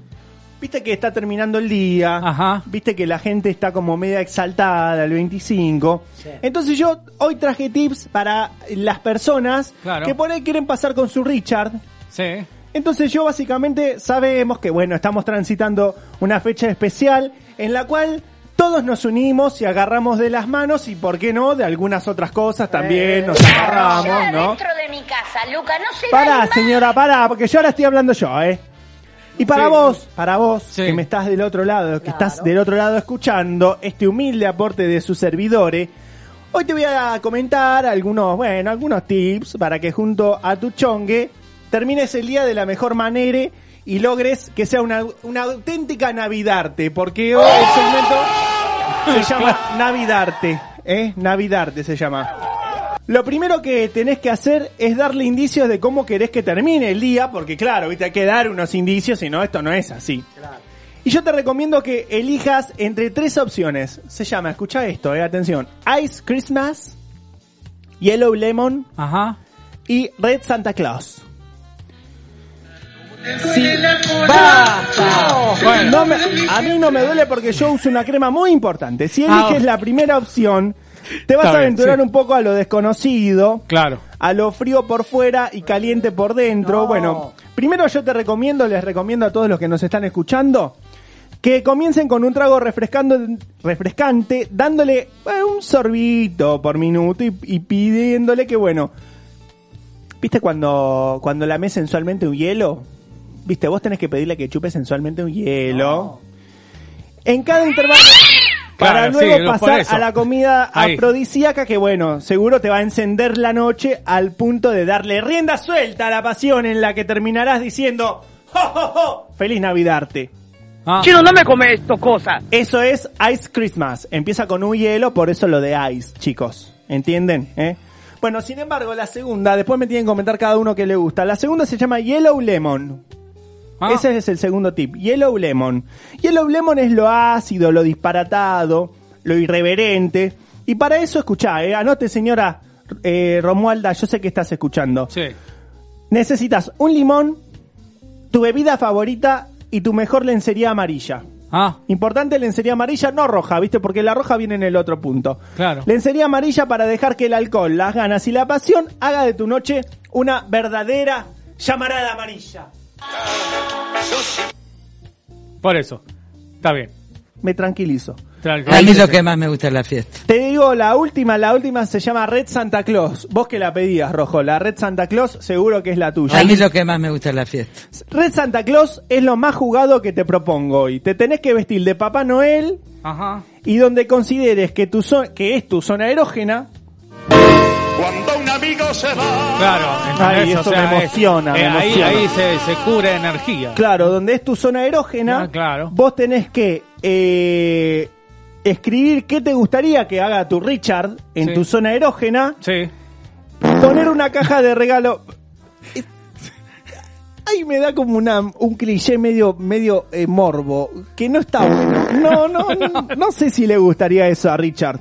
Viste que está terminando el día. Ajá. Viste que la gente está como media exaltada el 25. Entonces yo hoy traje tips para las personas Claro. que por ahí quieren pasar con su Richard. Sí. Entonces yo básicamente sabemos que bueno, estamos transitando una fecha especial en la cual todos nos unimos y agarramos de las manos y por qué no, de algunas otras cosas también nos agarramos, ¿no? dentro de mi casa, Luca, no se Pará, señora, pará, porque yo ahora estoy hablando yo, ¿eh? Y para Sí. vos, para vos, Sí. que me estás del otro lado, que estás del otro lado escuchando este humilde aporte de sus servidores, hoy te voy a comentar algunos, bueno, algunos tips para que junto a tu chongue termines el día de la mejor manera y logres que sea una, una auténtica Navidarte, porque hoy el segmento se llama Navidarte, ¿eh? Navidarte se llama. Lo primero que tenés que hacer es darle indicios de cómo querés que termine el día, porque claro, viste, hay que dar unos indicios, si no, esto no es así. Y yo te recomiendo que elijas entre tres opciones. Se llama, escucha esto, eh, atención. Ice Christmas, Yellow Lemon Ajá. y Red Santa Claus. Bueno. No me- a mí no me duele porque yo uso una crema muy importante. Si Ah, eliges la primera opción, te vas Está a bien, aventurar sí. un poco a lo desconocido, Claro. a lo frío por fuera y caliente por dentro. Bueno, primero yo te recomiendo, les recomiendo a todos los que nos están escuchando, que comiencen con un trago refrescando, refrescante, dándole eh, un sorbito por minuto y, y pidiéndole que, bueno, ¿viste cuando, cuando la sensualmente un hielo? ¿Viste? Vos tenés que pedirle que chupe sensualmente un hielo. En cada intervalo. Para Claro, sí, luego pasar a la comida Ahí. afrodisíaca que, bueno, seguro te va a encender la noche al punto de darle rienda suelta a la pasión en la que terminarás diciendo ¡Jo, jo, jo! ¡Feliz Navidarte! Ah. Chino, no me come esto, cosa. Eso es Ice Christmas. Empieza con un hielo, por eso lo de Ice, chicos. ¿Entienden? ¿Eh? Bueno, sin embargo, la segunda, después me tienen que comentar cada uno que le gusta. La segunda se llama Yellow Lemon. Ah. Ese es el segundo tip. Yellow Lemon. Yellow Lemon es lo ácido, lo disparatado, lo irreverente. Y para eso, escuchá, eh, anote señora eh, Romualda, yo sé que estás escuchando. Sí. Necesitas un limón, tu bebida favorita y tu mejor lencería amarilla. Ah, Importante lencería amarilla, no roja, ¿viste? Porque la roja viene en el otro punto. claro. Lencería amarilla para dejar que el alcohol, las ganas y la pasión haga de tu noche una verdadera llamarada amarilla. Por eso. Está bien. Me tranquilizo. A mí lo que más me gusta es la fiesta. Te digo la última, la última se llama Red Santa Claus. Vos que la pedías, Rojo, la Red Santa Claus seguro que es la tuya. A mí lo que más me gusta es la fiesta. Red Santa Claus es lo más jugado que te propongo hoy. Te tenés que vestir de Papá Noel Ajá. y donde consideres que tu zo- que es tu zona erógena, Cuando un amigo se va. Claro. Ay, ¿entendés? eso me emociona, me eh, ahí, emociona. ahí se, se cubre energía. Claro, donde es tu zona erógena, Ah, claro. vos tenés que eh, escribir qué te gustaría que haga tu Richard en Sí. tu zona erógena, Sí. poner una caja de regalo. Ay, me da como una, un cliché medio, medio eh, morbo, que no está bueno. No, no, no, no sé si le gustaría eso a Richard.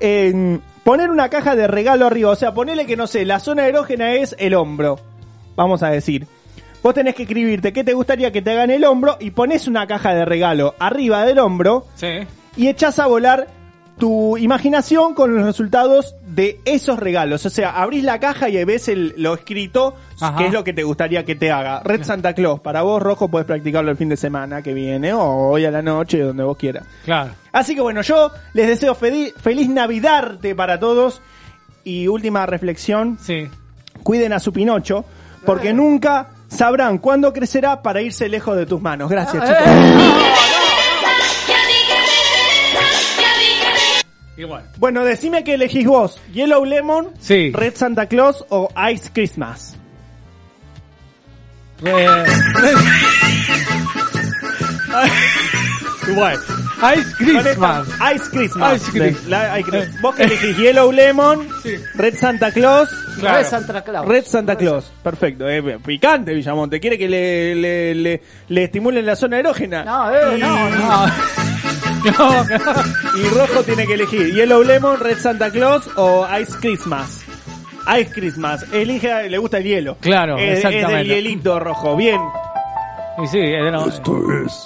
Eh, poner una caja de regalo arriba, o sea, ponerle que no sé, la zona erógena es el hombro, vamos a decir. Vos tenés que escribirte qué te gustaría que te hagan el hombro y pones una caja de regalo arriba del hombro Sí. y echás a volar tu imaginación con los resultados de esos regalos. O sea, abrís la caja y ves el, lo escrito, Ajá. que es lo que te gustaría que te haga. Red Santa Claus, para vos, Rojo, puedes practicarlo el fin de semana que viene o hoy a la noche, donde vos quieras. Claro. Así que bueno, yo les deseo feliz, Navidarte para todos. Y última reflexión, Sí. cuiden a su Pinocho, porque nunca sabrán cuándo crecerá para irse lejos de tus manos. Gracias, chicos. Igual. Bueno, decime que elegís vos, Yellow Lemon, Sí. Red Santa Claus o Ice Christmas. Eh, Igual. Ice Christmas. Ice Christmas. Ice Christmas. La- Ice Christmas. Vos que elegís Yellow Lemon, Sí. Red Santa Claus, Claro. Red Santa Claus. Red Santa Claus. Perfecto. eh, picante, Villamonte. ¿Quiere que le, le, le, le estimulen la zona erógena? No, eh, Y- no, no. No. Y Rojo tiene que elegir Yellow Lemon, Red Santa Claus o Ice Christmas. Ice Christmas. Elige, le gusta el hielo. Claro, es, es exactamente. del hielito rojo. Bien. Y sí, es de no- Esto es.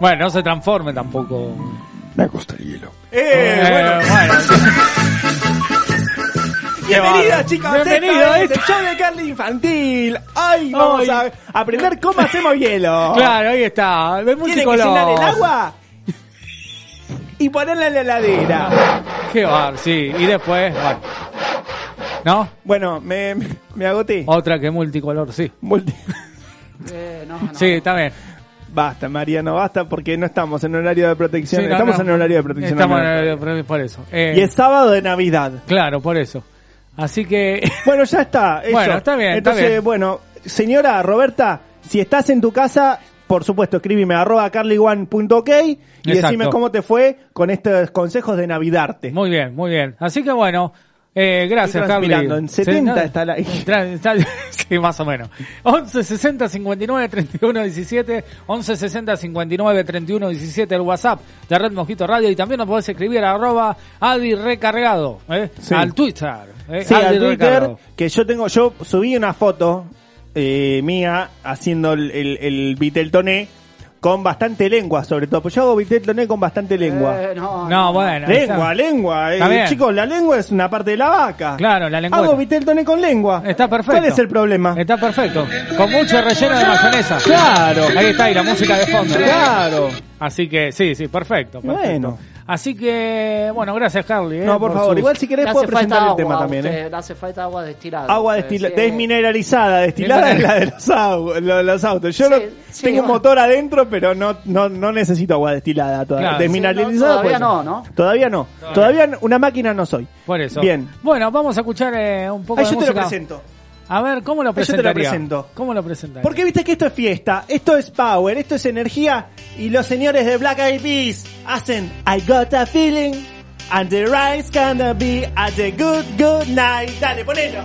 Bueno, no se transforme tampoco. Me gusta el hielo. Eh, Eh, bueno. bueno. Bienvenida, chicos. Bienvenido, Esta es el show de Carly Infantil. Ay, vamos Ay. a aprender cómo hacemos hielo. Claro, ahí está. De Tiene que multicolor. llenar el agua y ponerla en la heladera. Qué bar, sí. Y después, bueno. ¿No? Bueno, me, me agoté. Otra que multicolor, sí. Multi- Eh, no, no. Sí, está bien. Basta, Mariano, basta porque no estamos en horario de protección. Sí, no, estamos en horario de protección. Estamos en horario de- por eso. Eh, Y es sábado de Navidad. Claro, por eso. Así que. Bueno, ya está. eso. Bueno, está bien, está Entonces, bien. bueno, señora Roberta, si estás en tu casa, por supuesto, escríbeme arroba carlyone.ok y Exacto. decime cómo te fue con estos consejos de Navidarte. Muy bien, muy bien. Así que bueno, eh, gracias, Carly. En 70 Sí, está la- sí, más o menos. 11 60 59 31 17, 11 60 59 31 17 el WhatsApp de Red Mosquito Radio y también nos podés escribir a arroba Adi Recargado, ¿eh? Sí. al Twitter. ¿eh? Sí, al Twitter, Recargado. que yo tengo, yo subí una foto eh, mía haciendo el, el, el Viteltoné con bastante lengua, sobre todo. Pues yo hago Viteltoné con bastante lengua. Eh, no, No, bueno. lengua, está- lengua. eh, chicos, la lengua es una parte de la vaca. Claro, la lengua. Hago Viteltoné con lengua. Está perfecto. ¿Cuál es el problema? Está perfecto. Con mucho relleno de mayonesa. Claro. Ahí está, y la música de fondo. ¿no? Claro. Así que sí, sí, perfecto. perfecto. Bueno. Así que, bueno, gracias, Carly. ¿eh? No, por favor, sus- igual si querés puedo presentar el agua tema también, usted, ¿eh? le hace falta agua destilada. Agua destila- sí, desmineralizada, destilada es la de los, au- lo los autos. Yo sí, tengo un bueno. motor adentro, pero no, no, no necesito agua destilada todavía. Claro. Desmineralizada. Sí, no, todavía pues, no, ¿no? Todavía no. Todavía una máquina no soy. Por eso. Bien. Bueno, vamos a escuchar eh, un poco Ahí de yo te lo presento. A ver, ¿cómo lo Ahí yo te lo presento. ¿Cómo lo presentaría? Porque viste que esto es fiesta, esto es power, esto es energía y los señores de Black Eyed Peas hacen I got a feeling and the ride's gonna be at the good good night. Dale, ponelo.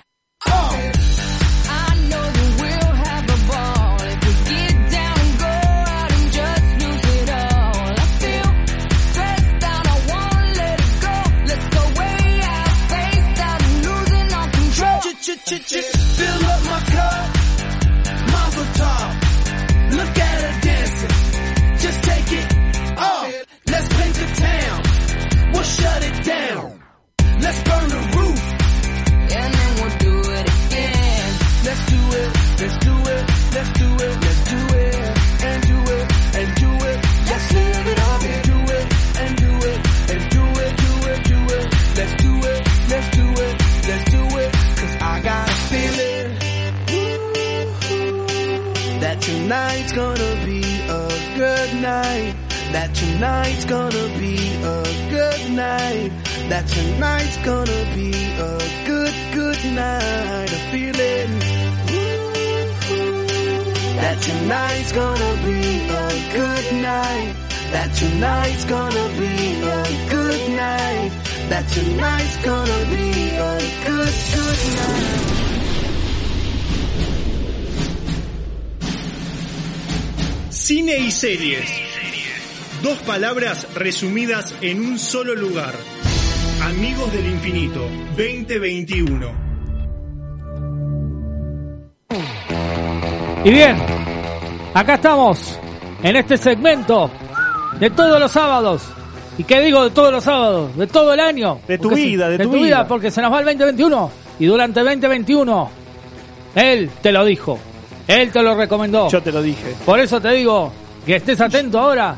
resumidas en un solo lugar. Amigos del Infinito 2021. Y bien, acá estamos en este segmento de todos los sábados. ¿Y qué digo de todos los sábados? De todo el año. De tu se- vida, de tu vida. vida. Porque se nos va el 2021. Y durante el 2021, él te lo dijo. Él te lo recomendó. Yo te lo dije. Por eso te digo que estés atento ahora.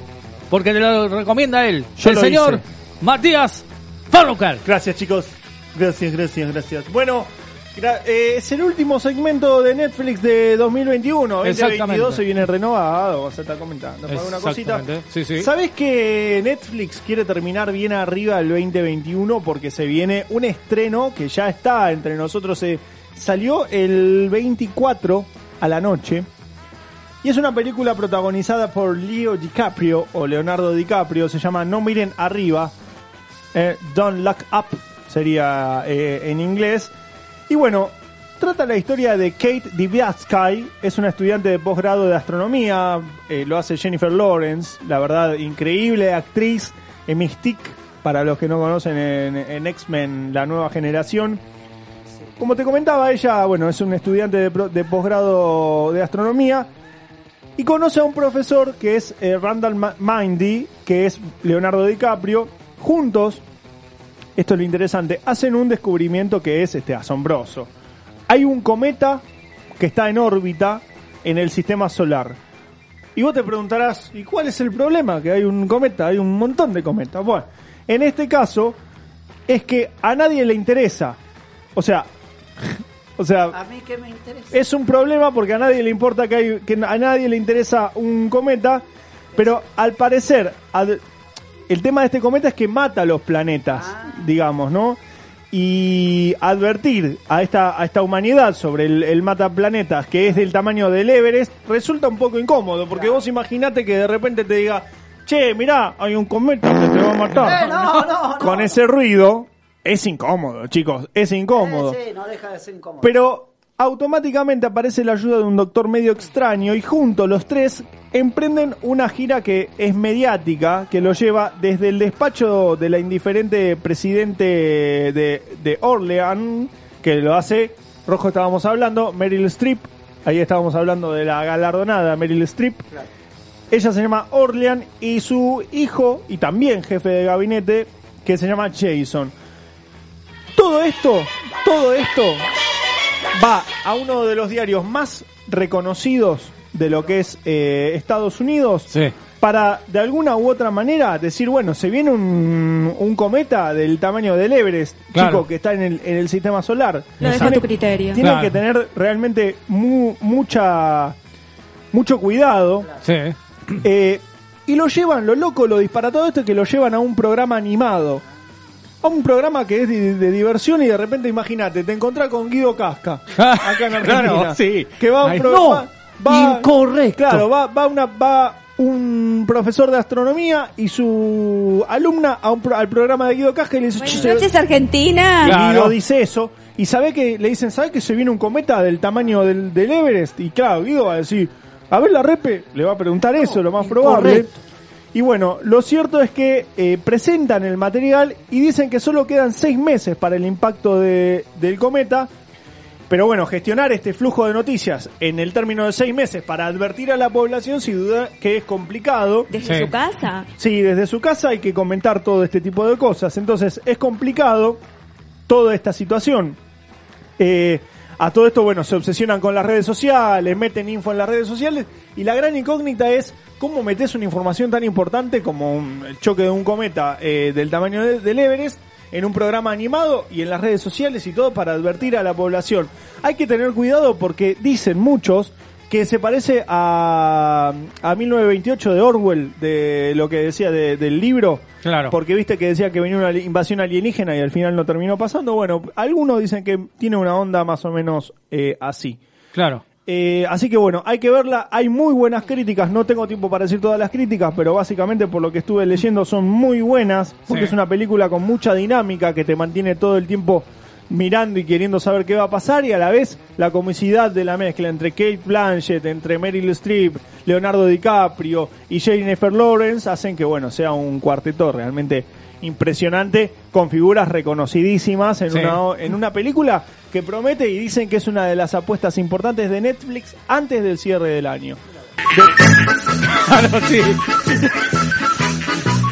Porque te lo recomienda él. Yo el lo señor hice. Matías Farrucal. Gracias, chicos. Gracias, gracias, gracias. Bueno, gra- eh, es el último segmento de Netflix de 2021. 2022 Exactamente. se viene renovado, vas a estar comentando. Para una cosita. Sí, sí. ¿Sabes que Netflix quiere terminar bien arriba el 2021 porque se viene un estreno que ya está entre nosotros? eh, salió el 24 a la noche. Y es una película protagonizada por Leo DiCaprio o Leonardo DiCaprio. Se llama No miren arriba. eh, Don't Look Up sería eh, en inglés. Y bueno, trata la historia de Kate Dibiatsky. Es una estudiante de posgrado de astronomía. eh, lo hace Jennifer Lawrence. La verdad, increíble actriz. eh, Mystique, para los que no conocen en, en X-Men, la nueva generación. Como te comentaba, ella, bueno, es un estudiante de posgrado de astronomía y conoce a un profesor que es eh, Randall Mindy, que es Leonardo DiCaprio. Juntos, esto es lo interesante, hacen un descubrimiento que es este asombroso. Hay un cometa que está en órbita en el sistema solar. Y vos te preguntarás, ¿y cuál es el problema? Que hay un cometa, hay un montón de cometas. Bueno, en este caso es que a nadie le interesa. O sea, o sea, A mí que me interesa. es un problema porque a nadie le importa que, hay, que a nadie le interesa un cometa, pero al parecer el tema de este cometa es que mata a los planetas, digamos, ¿no? Y advertir a esta, a esta humanidad sobre el, el mataplanetas que es del tamaño del Everest resulta un poco incómodo, porque vos imaginate que de repente te diga, che, mirá, hay un cometa que te va a matar. Eh, no, no, Con ese ruido es incómodo, chicos, es incómodo. Sí, no deja de ser incómodo. Pero automáticamente aparece la ayuda de un doctor medio extraño y juntos los tres emprenden una gira que es mediática, que lo lleva desde el despacho de la indiferente presidente de, de Orleans, que lo hace, Rojo estábamos hablando, Meryl Streep, ahí estábamos hablando de la galardonada Meryl Streep. Ella se llama Orlean y su hijo, y también jefe de gabinete, que se llama Jason. Todo esto, todo esto va a uno de los diarios más reconocidos de lo que es eh, Estados Unidos para de alguna u otra manera decir, bueno, se viene un, un cometa del tamaño del Everest, Claro. chico, que está en el, en el sistema solar. Lo dejo a tu criterio. Tienen Claro. que tener realmente mu- mucha mucho cuidado. Sí. Eh, y lo llevan, lo loco, lo disparatado esto es que lo llevan a un programa animado. A un programa que es de, de diversión y de repente, imagínate, te encontrás con Guido Casca. Acá en Argentina. Claro, sí. Que va a un Ay, programa. no, va- incorrecto. Claro, va, va, una, va un profesor de astronomía y su alumna a un pro- al programa de Guido Casca y le dice, Buenas "Che, noches, Argentina. Guido dice eso. Y sabe que le dicen, ¿sabe que se viene un cometa del tamaño del, del Everest? Y claro, Guido va a decir, a ver la repe, le va a preguntar eso, lo más probable. Y bueno, lo cierto es que eh, presentan el material y dicen que solo quedan seis meses para el impacto de- del cometa. Pero bueno, gestionar este flujo de noticias en el término de seis meses para advertir a la población, sin duda que es complicado. Desde su casa. Sí, desde su casa hay que comentar todo este tipo de cosas. Entonces es complicado toda esta situación. Eh, a todo esto, bueno, se obsesionan con las redes sociales, meten info en las redes sociales y la gran incógnita es cómo metes una información tan importante como un- el choque de un cometa eh, del tamaño de- del Everest en un programa animado y en las redes sociales y todo para advertir a la población. Hay que tener cuidado porque dicen muchos que se parece a, a 1928 de Orwell, de lo que decía de- del libro. Claro. Porque viste que decía que venía una invasión alienígena y al final no terminó pasando. Bueno, algunos dicen que tiene una onda más o menos eh, así. Claro. Eh, así que bueno, hay que verla. Hay muy buenas críticas. No tengo tiempo para decir todas las críticas, pero básicamente por lo que estuve leyendo son muy buenas. Porque Sí. es una película con mucha dinámica que te mantiene todo el tiempo mirando y queriendo saber qué va a pasar. Y a la vez la comicidad de la mezcla entre Kate Blanchett, entre Meryl Streep, Leonardo DiCaprio y Jennifer Lawrence hacen que bueno sea un cuarteto realmente impresionante con figuras reconocidísimas en Sí. una en una película que promete y dicen que es una de las apuestas importantes de Netflix antes del cierre del año.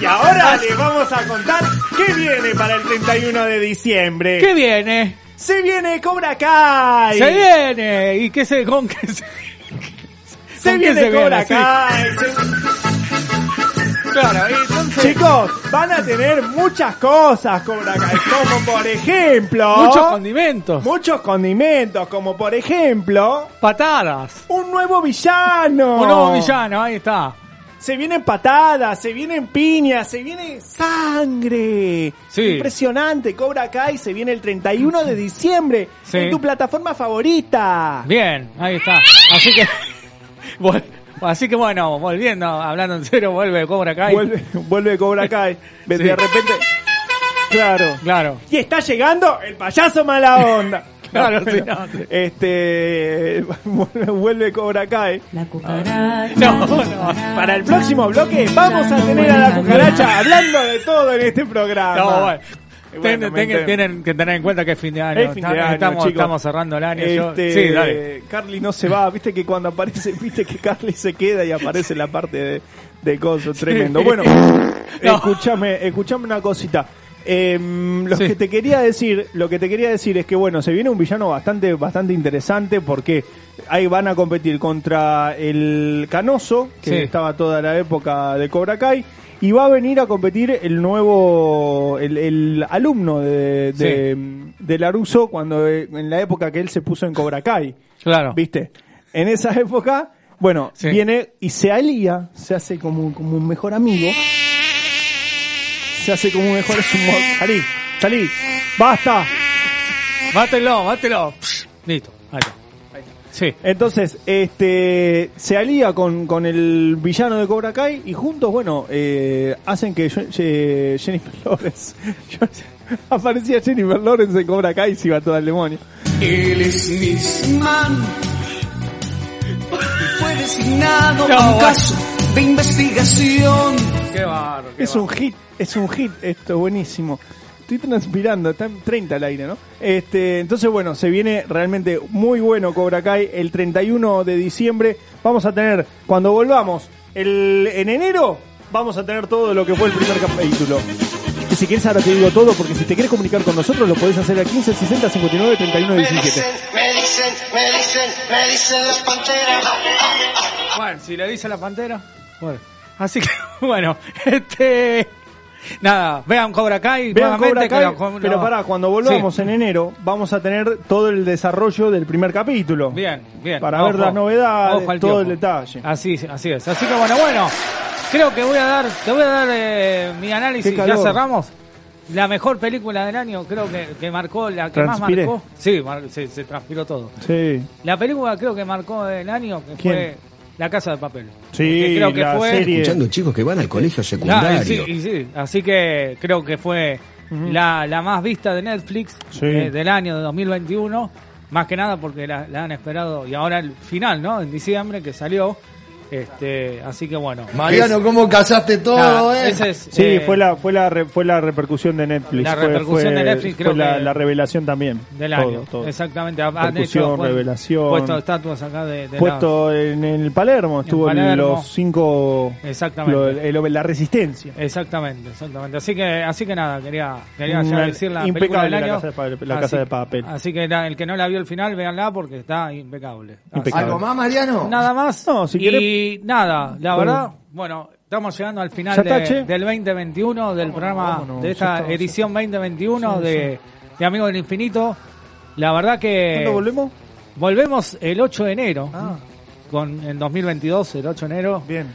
Y ahora les vamos a contar qué viene para el 31 de diciembre. ¿Qué viene? Se viene Cobra Kai. Se viene. ¿Y qué se con qué se, Se viene se Cobra. Kai. se- Claro, entonces... Chicos, van a tener muchas cosas Cobra Kai, como por ejemplo... Muchos condimentos. Muchos condimentos, como por ejemplo... Patadas. Un nuevo villano. Un nuevo villano, ahí está. Se vienen patadas, se vienen piñas, se viene sangre. Sí. Impresionante. Cobra Kai se viene el 31 de diciembre Sí. en tu plataforma favorita. Bien, ahí está. Así que... Así que bueno, volviendo, hablando en serio, vuelve Cobra Kai. Vuelve, vuelve Cobra Kai. De Sí. repente. Claro. Claro. Y está llegando el payaso mala onda. Claro, sí, No, no, sí. Este. vuelve- Cobra Kai. La cucaracha. No, no. Para el próximo bloque vamos a tener a la cucaracha hablando de todo en este programa. No, bueno. Bueno, Ten- me ten- entiendo. tienen que tener en cuenta que es fin de año. Es fin de Está- año, estamos, cerrando el año. yo- Este, Sí, dale. Carly no se va, viste que cuando aparece, viste que Carly se queda y aparece la parte de, de coso, tremendo. Bueno, No. escúchame, escúchame una cosita. Em, lo Sí. que te quería decir, lo que te quería decir es que bueno, se viene un villano bastante, bastante interesante porque ahí van a competir contra el Canoso, que Sí. estaba toda la época de Cobra Kai, y va a venir a competir el nuevo, el, el alumno de, de, de Laruso cuando eh, en la época que él se puso en Cobra Kai. Claro. ¿Viste? En esa época, bueno, viene y se alía, se hace como, como un mejor amigo. Se hace como un mejor es un mo- Salí, salí, basta. Bátelo. Psh, Listo, ahí está. Sí. Entonces, este, se alía con, con el villano de Cobra Kai y juntos, bueno, eh, hacen que yo- Jennifer Lawrence, yo- aparecía Jennifer Lawrence en Cobra Kai y se iba todo al demonio. Él es Nisman. Fue designado No, a un bueno. caso de investigación. Qué barro. qué Es un hit, es un hit esto, buenísimo. Estoy transpirando, está en 30 al aire, ¿no? Este, entonces bueno, se viene realmente muy bueno Cobra Kai el 31 de diciembre. Vamos a tener, cuando volvamos, el, en enero, vamos a tener todo lo que fue el primer capítulo. Y si quieres ahora te digo todo, porque si te quieres comunicar con nosotros lo podés hacer al 15 60 59 31 17. me dicen, me dicen, me dicen las panteras. Bueno, si le dice la pantera. Bueno. Así que, bueno, este. Nada, vean Cobra Kai. Vean Cobra Kai, pero pará, cuando volvamos Sí. en enero vamos a tener todo el desarrollo del primer capítulo. Bien, bien. Para Ojo, ver las novedades, todo el detalle. Así, así es. Así que bueno, bueno. Creo que voy a dar, te voy a dar eh, mi análisis. Ya cerramos. La mejor película del año, creo que, que marcó, la que Transpiré. más marcó. Sí, mar- se, se transpiró todo. Sí. La película creo que marcó el año que ¿Quién? fue La Casa de Papel. Sí, creo que la fue serie. Escuchando chicos que van al colegio Ah, secundario. y sí, y sí. Así que creo que fue la, la más vista de Netflix Sí. eh, del año de 2021. Más que nada porque la, la han esperado. Y ahora el final, ¿no? En diciembre que salió. Este, así que bueno. Mariano, ¿cómo casaste todo, Nada, eh? ese es, Sí, eh, fue la fue la re- fue la repercusión de Netflix. La repercusión fue- de Netflix, fue creo la, que- la revelación también. del año. todo. Exactamente. Repercusión, hecho, revelación. Puesto estatuas acá de, de Puesto en el Palermo, estuvo en Palermo. los cinco. Exactamente. lo- el- la resistencia. la- Exactamente, exactamente. Así que, así que nada, quería, quería ya decir la película impecable del la año. Casa de Papel- la Así- Casa de Papel. Así que la- el que no la vio al final, véanla porque está impecable. ¿Algo más, Mariano? Nada más. No, si y querés- nada, la Bueno. verdad, bueno, estamos llegando al final ¿Ya está, de- del 2021, del programa, vámonos, de esta está, edición 2021 Sí, de, de Amigos del Infinito. La verdad que... ¿Cuándo volvemos? Volvemos el 8 de enero, Ah. con, en 2022, el 8 de enero. Bien.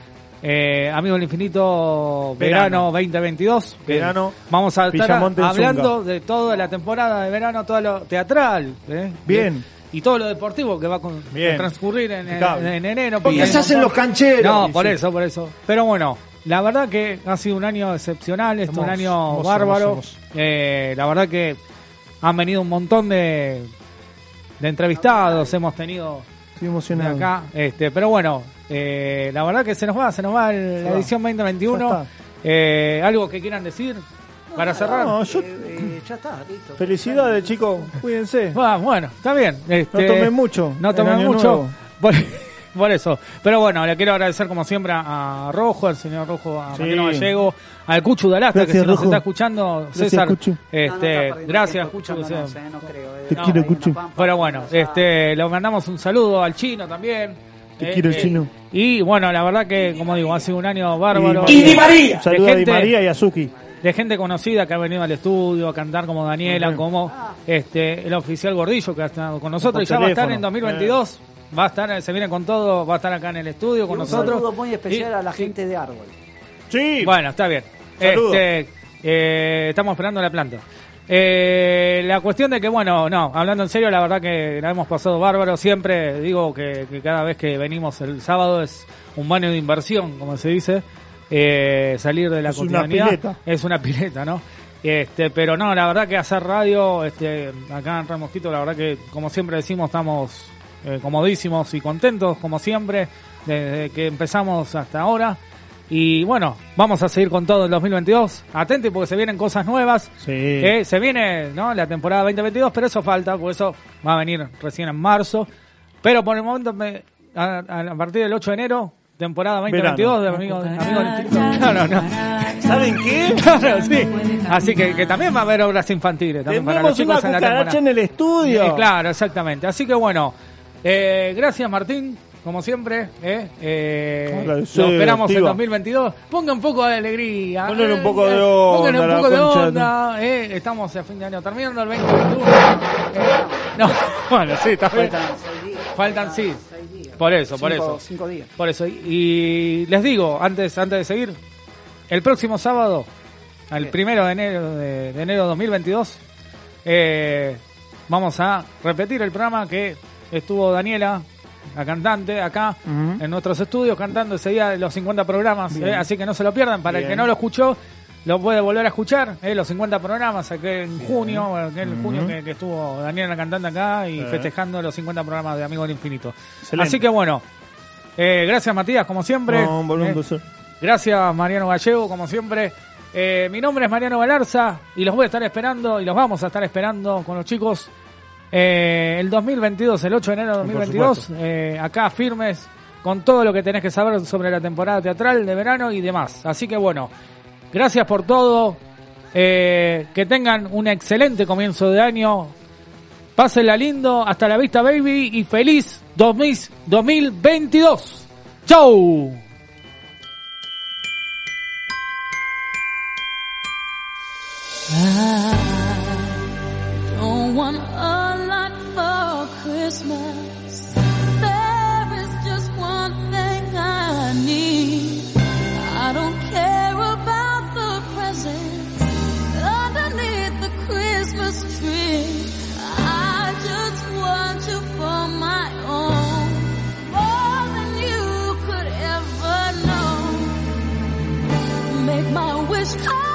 Eh, Amigos del Infinito, verano, Verano. 2022. que Verano, Vamos a estar hablando de toda la temporada de verano, todo lo teatral. ¿eh? Bien. Y todo lo deportivo que va a con- Bien. a transcurrir en, en- Impecable. en enero. Porque se hacen los cancheros. No, por sí. eso, por eso. Pero bueno, la verdad que ha sido un año excepcional, es un año bárbaro. Eh, la verdad que han venido un montón de, de entrevistados, hemos tenido Estoy emocionado. acá. Este, pero bueno, eh, la verdad que se nos va, se nos va el- la edición Ya 2021. está. Eh, ¿Algo que quieran decir para cerrar? No, yo- Eh, ya está, listo. Felicidades, chicos. Cuídense. Ah, bueno, está bien. No Este, tomen mucho. No en tomen Año mucho. Nuevo. Por, por eso. Pero bueno, le quiero agradecer como siempre a Rojo, al señor Rojo, a Sí. Mariano Gallego, al Cuchu de Alasta, que Gracias, si nos Rojo. está escuchando, Gracias, César. Cuchu. No, no está Este, perdiendo gracias, tiempo Cuchu. escuchándonos, eh, no creo, eh. Te No, quiero, Ahí en Cuchu. Pampa, Pero bueno, este, le mandamos un saludo al chino también. Te quiero, chino. Y bueno, la verdad que, como digo, ha sido un año bárbaro. Y Di María. Saludos a Di gente- María y a Suki. De gente conocida que ha venido al estudio a cantar como Daniela, como este el oficial Gordillo que ha estado con nosotros y ya va a estar en teléfono. 2022. Va a estar, se viene con todo, va a estar acá en el estudio Y con un nosotros. saludo muy especial Y- a la gente de Árbol. Sí. Bueno, está bien. Saludos. Este, eh, estamos esperando la planta. Eh, la cuestión de que, bueno, no, hablando en serio, la verdad que la hemos pasado bárbaro. Siempre digo que, que cada vez que venimos el sábado es un baño de inversión, como se dice. Eh, salir de la Es una cotidianidad. pileta. Es una pileta, ¿no? Este, pero no, la verdad que hacer radio, este, acá en Remosquito, la verdad que, como siempre decimos, estamos eh, comodísimos y contentos, como siempre, desde que empezamos hasta ahora. Y bueno, vamos a seguir con todo el 2022. Atentos porque se vienen cosas nuevas. Sí. Eh, se viene ¿no? la temporada 2022, pero eso falta, porque eso va a venir recién en marzo. Pero por el momento, me- a, a partir del 8 de enero, temporada 2022 de Amigos Amigos. Claro, no. ¿Saben qué? Claro, sí. Así que, que también va a haber obras infantiles. También para los Tenemos chicos una en la cucaracha temporada. en el estudio. Eh, claro, exactamente. Así que bueno, eh, gracias Martín, como siempre. Eh, eh, lo esperamos en tío. 2022. Ponga un poco de alegría. Ponle un eh, poco de eh, onda, Pónganle un poco de onda. eh, estamos a fin de año terminando el 2021. Eh, no, bueno, sí, está bien. Faltan sí. Por eso, por Cinco- eso. Cinco días. Por eso. Y les digo, antes, antes de seguir, el próximo sábado, el primero de enero de, de enero de 2022, eh, vamos a repetir el programa que estuvo Daniela, la cantante, acá en nuestros estudios cantando ese día los 50 programas. Eh, así que no se lo pierdan. Para el que no lo escuchó, lo puede volver a escuchar. eh, los 50 programas, aquel en junio, aquel en junio que, que estuvo Daniela la cantante acá y festejando los 50 programas de Amigo del Infinito. Excelente. Así que bueno, eh, gracias Matías, como siempre. No, un Eh. Gracias Mariano Gallego, como siempre. Eh, mi nombre es Mariano Galarza y los voy a estar esperando y los vamos a estar esperando con los chicos eh, el 2022, el 8 de enero de Por 2022, supuesto. eh, acá firmes con todo lo que tenés que saber sobre la temporada teatral de verano y demás. Así que bueno, Gracias por todo. Eh, que tengan un excelente comienzo de año. Pásenla lindo. Hasta la vista, baby. Y feliz 2000, 2022. ¡Chau! Oh.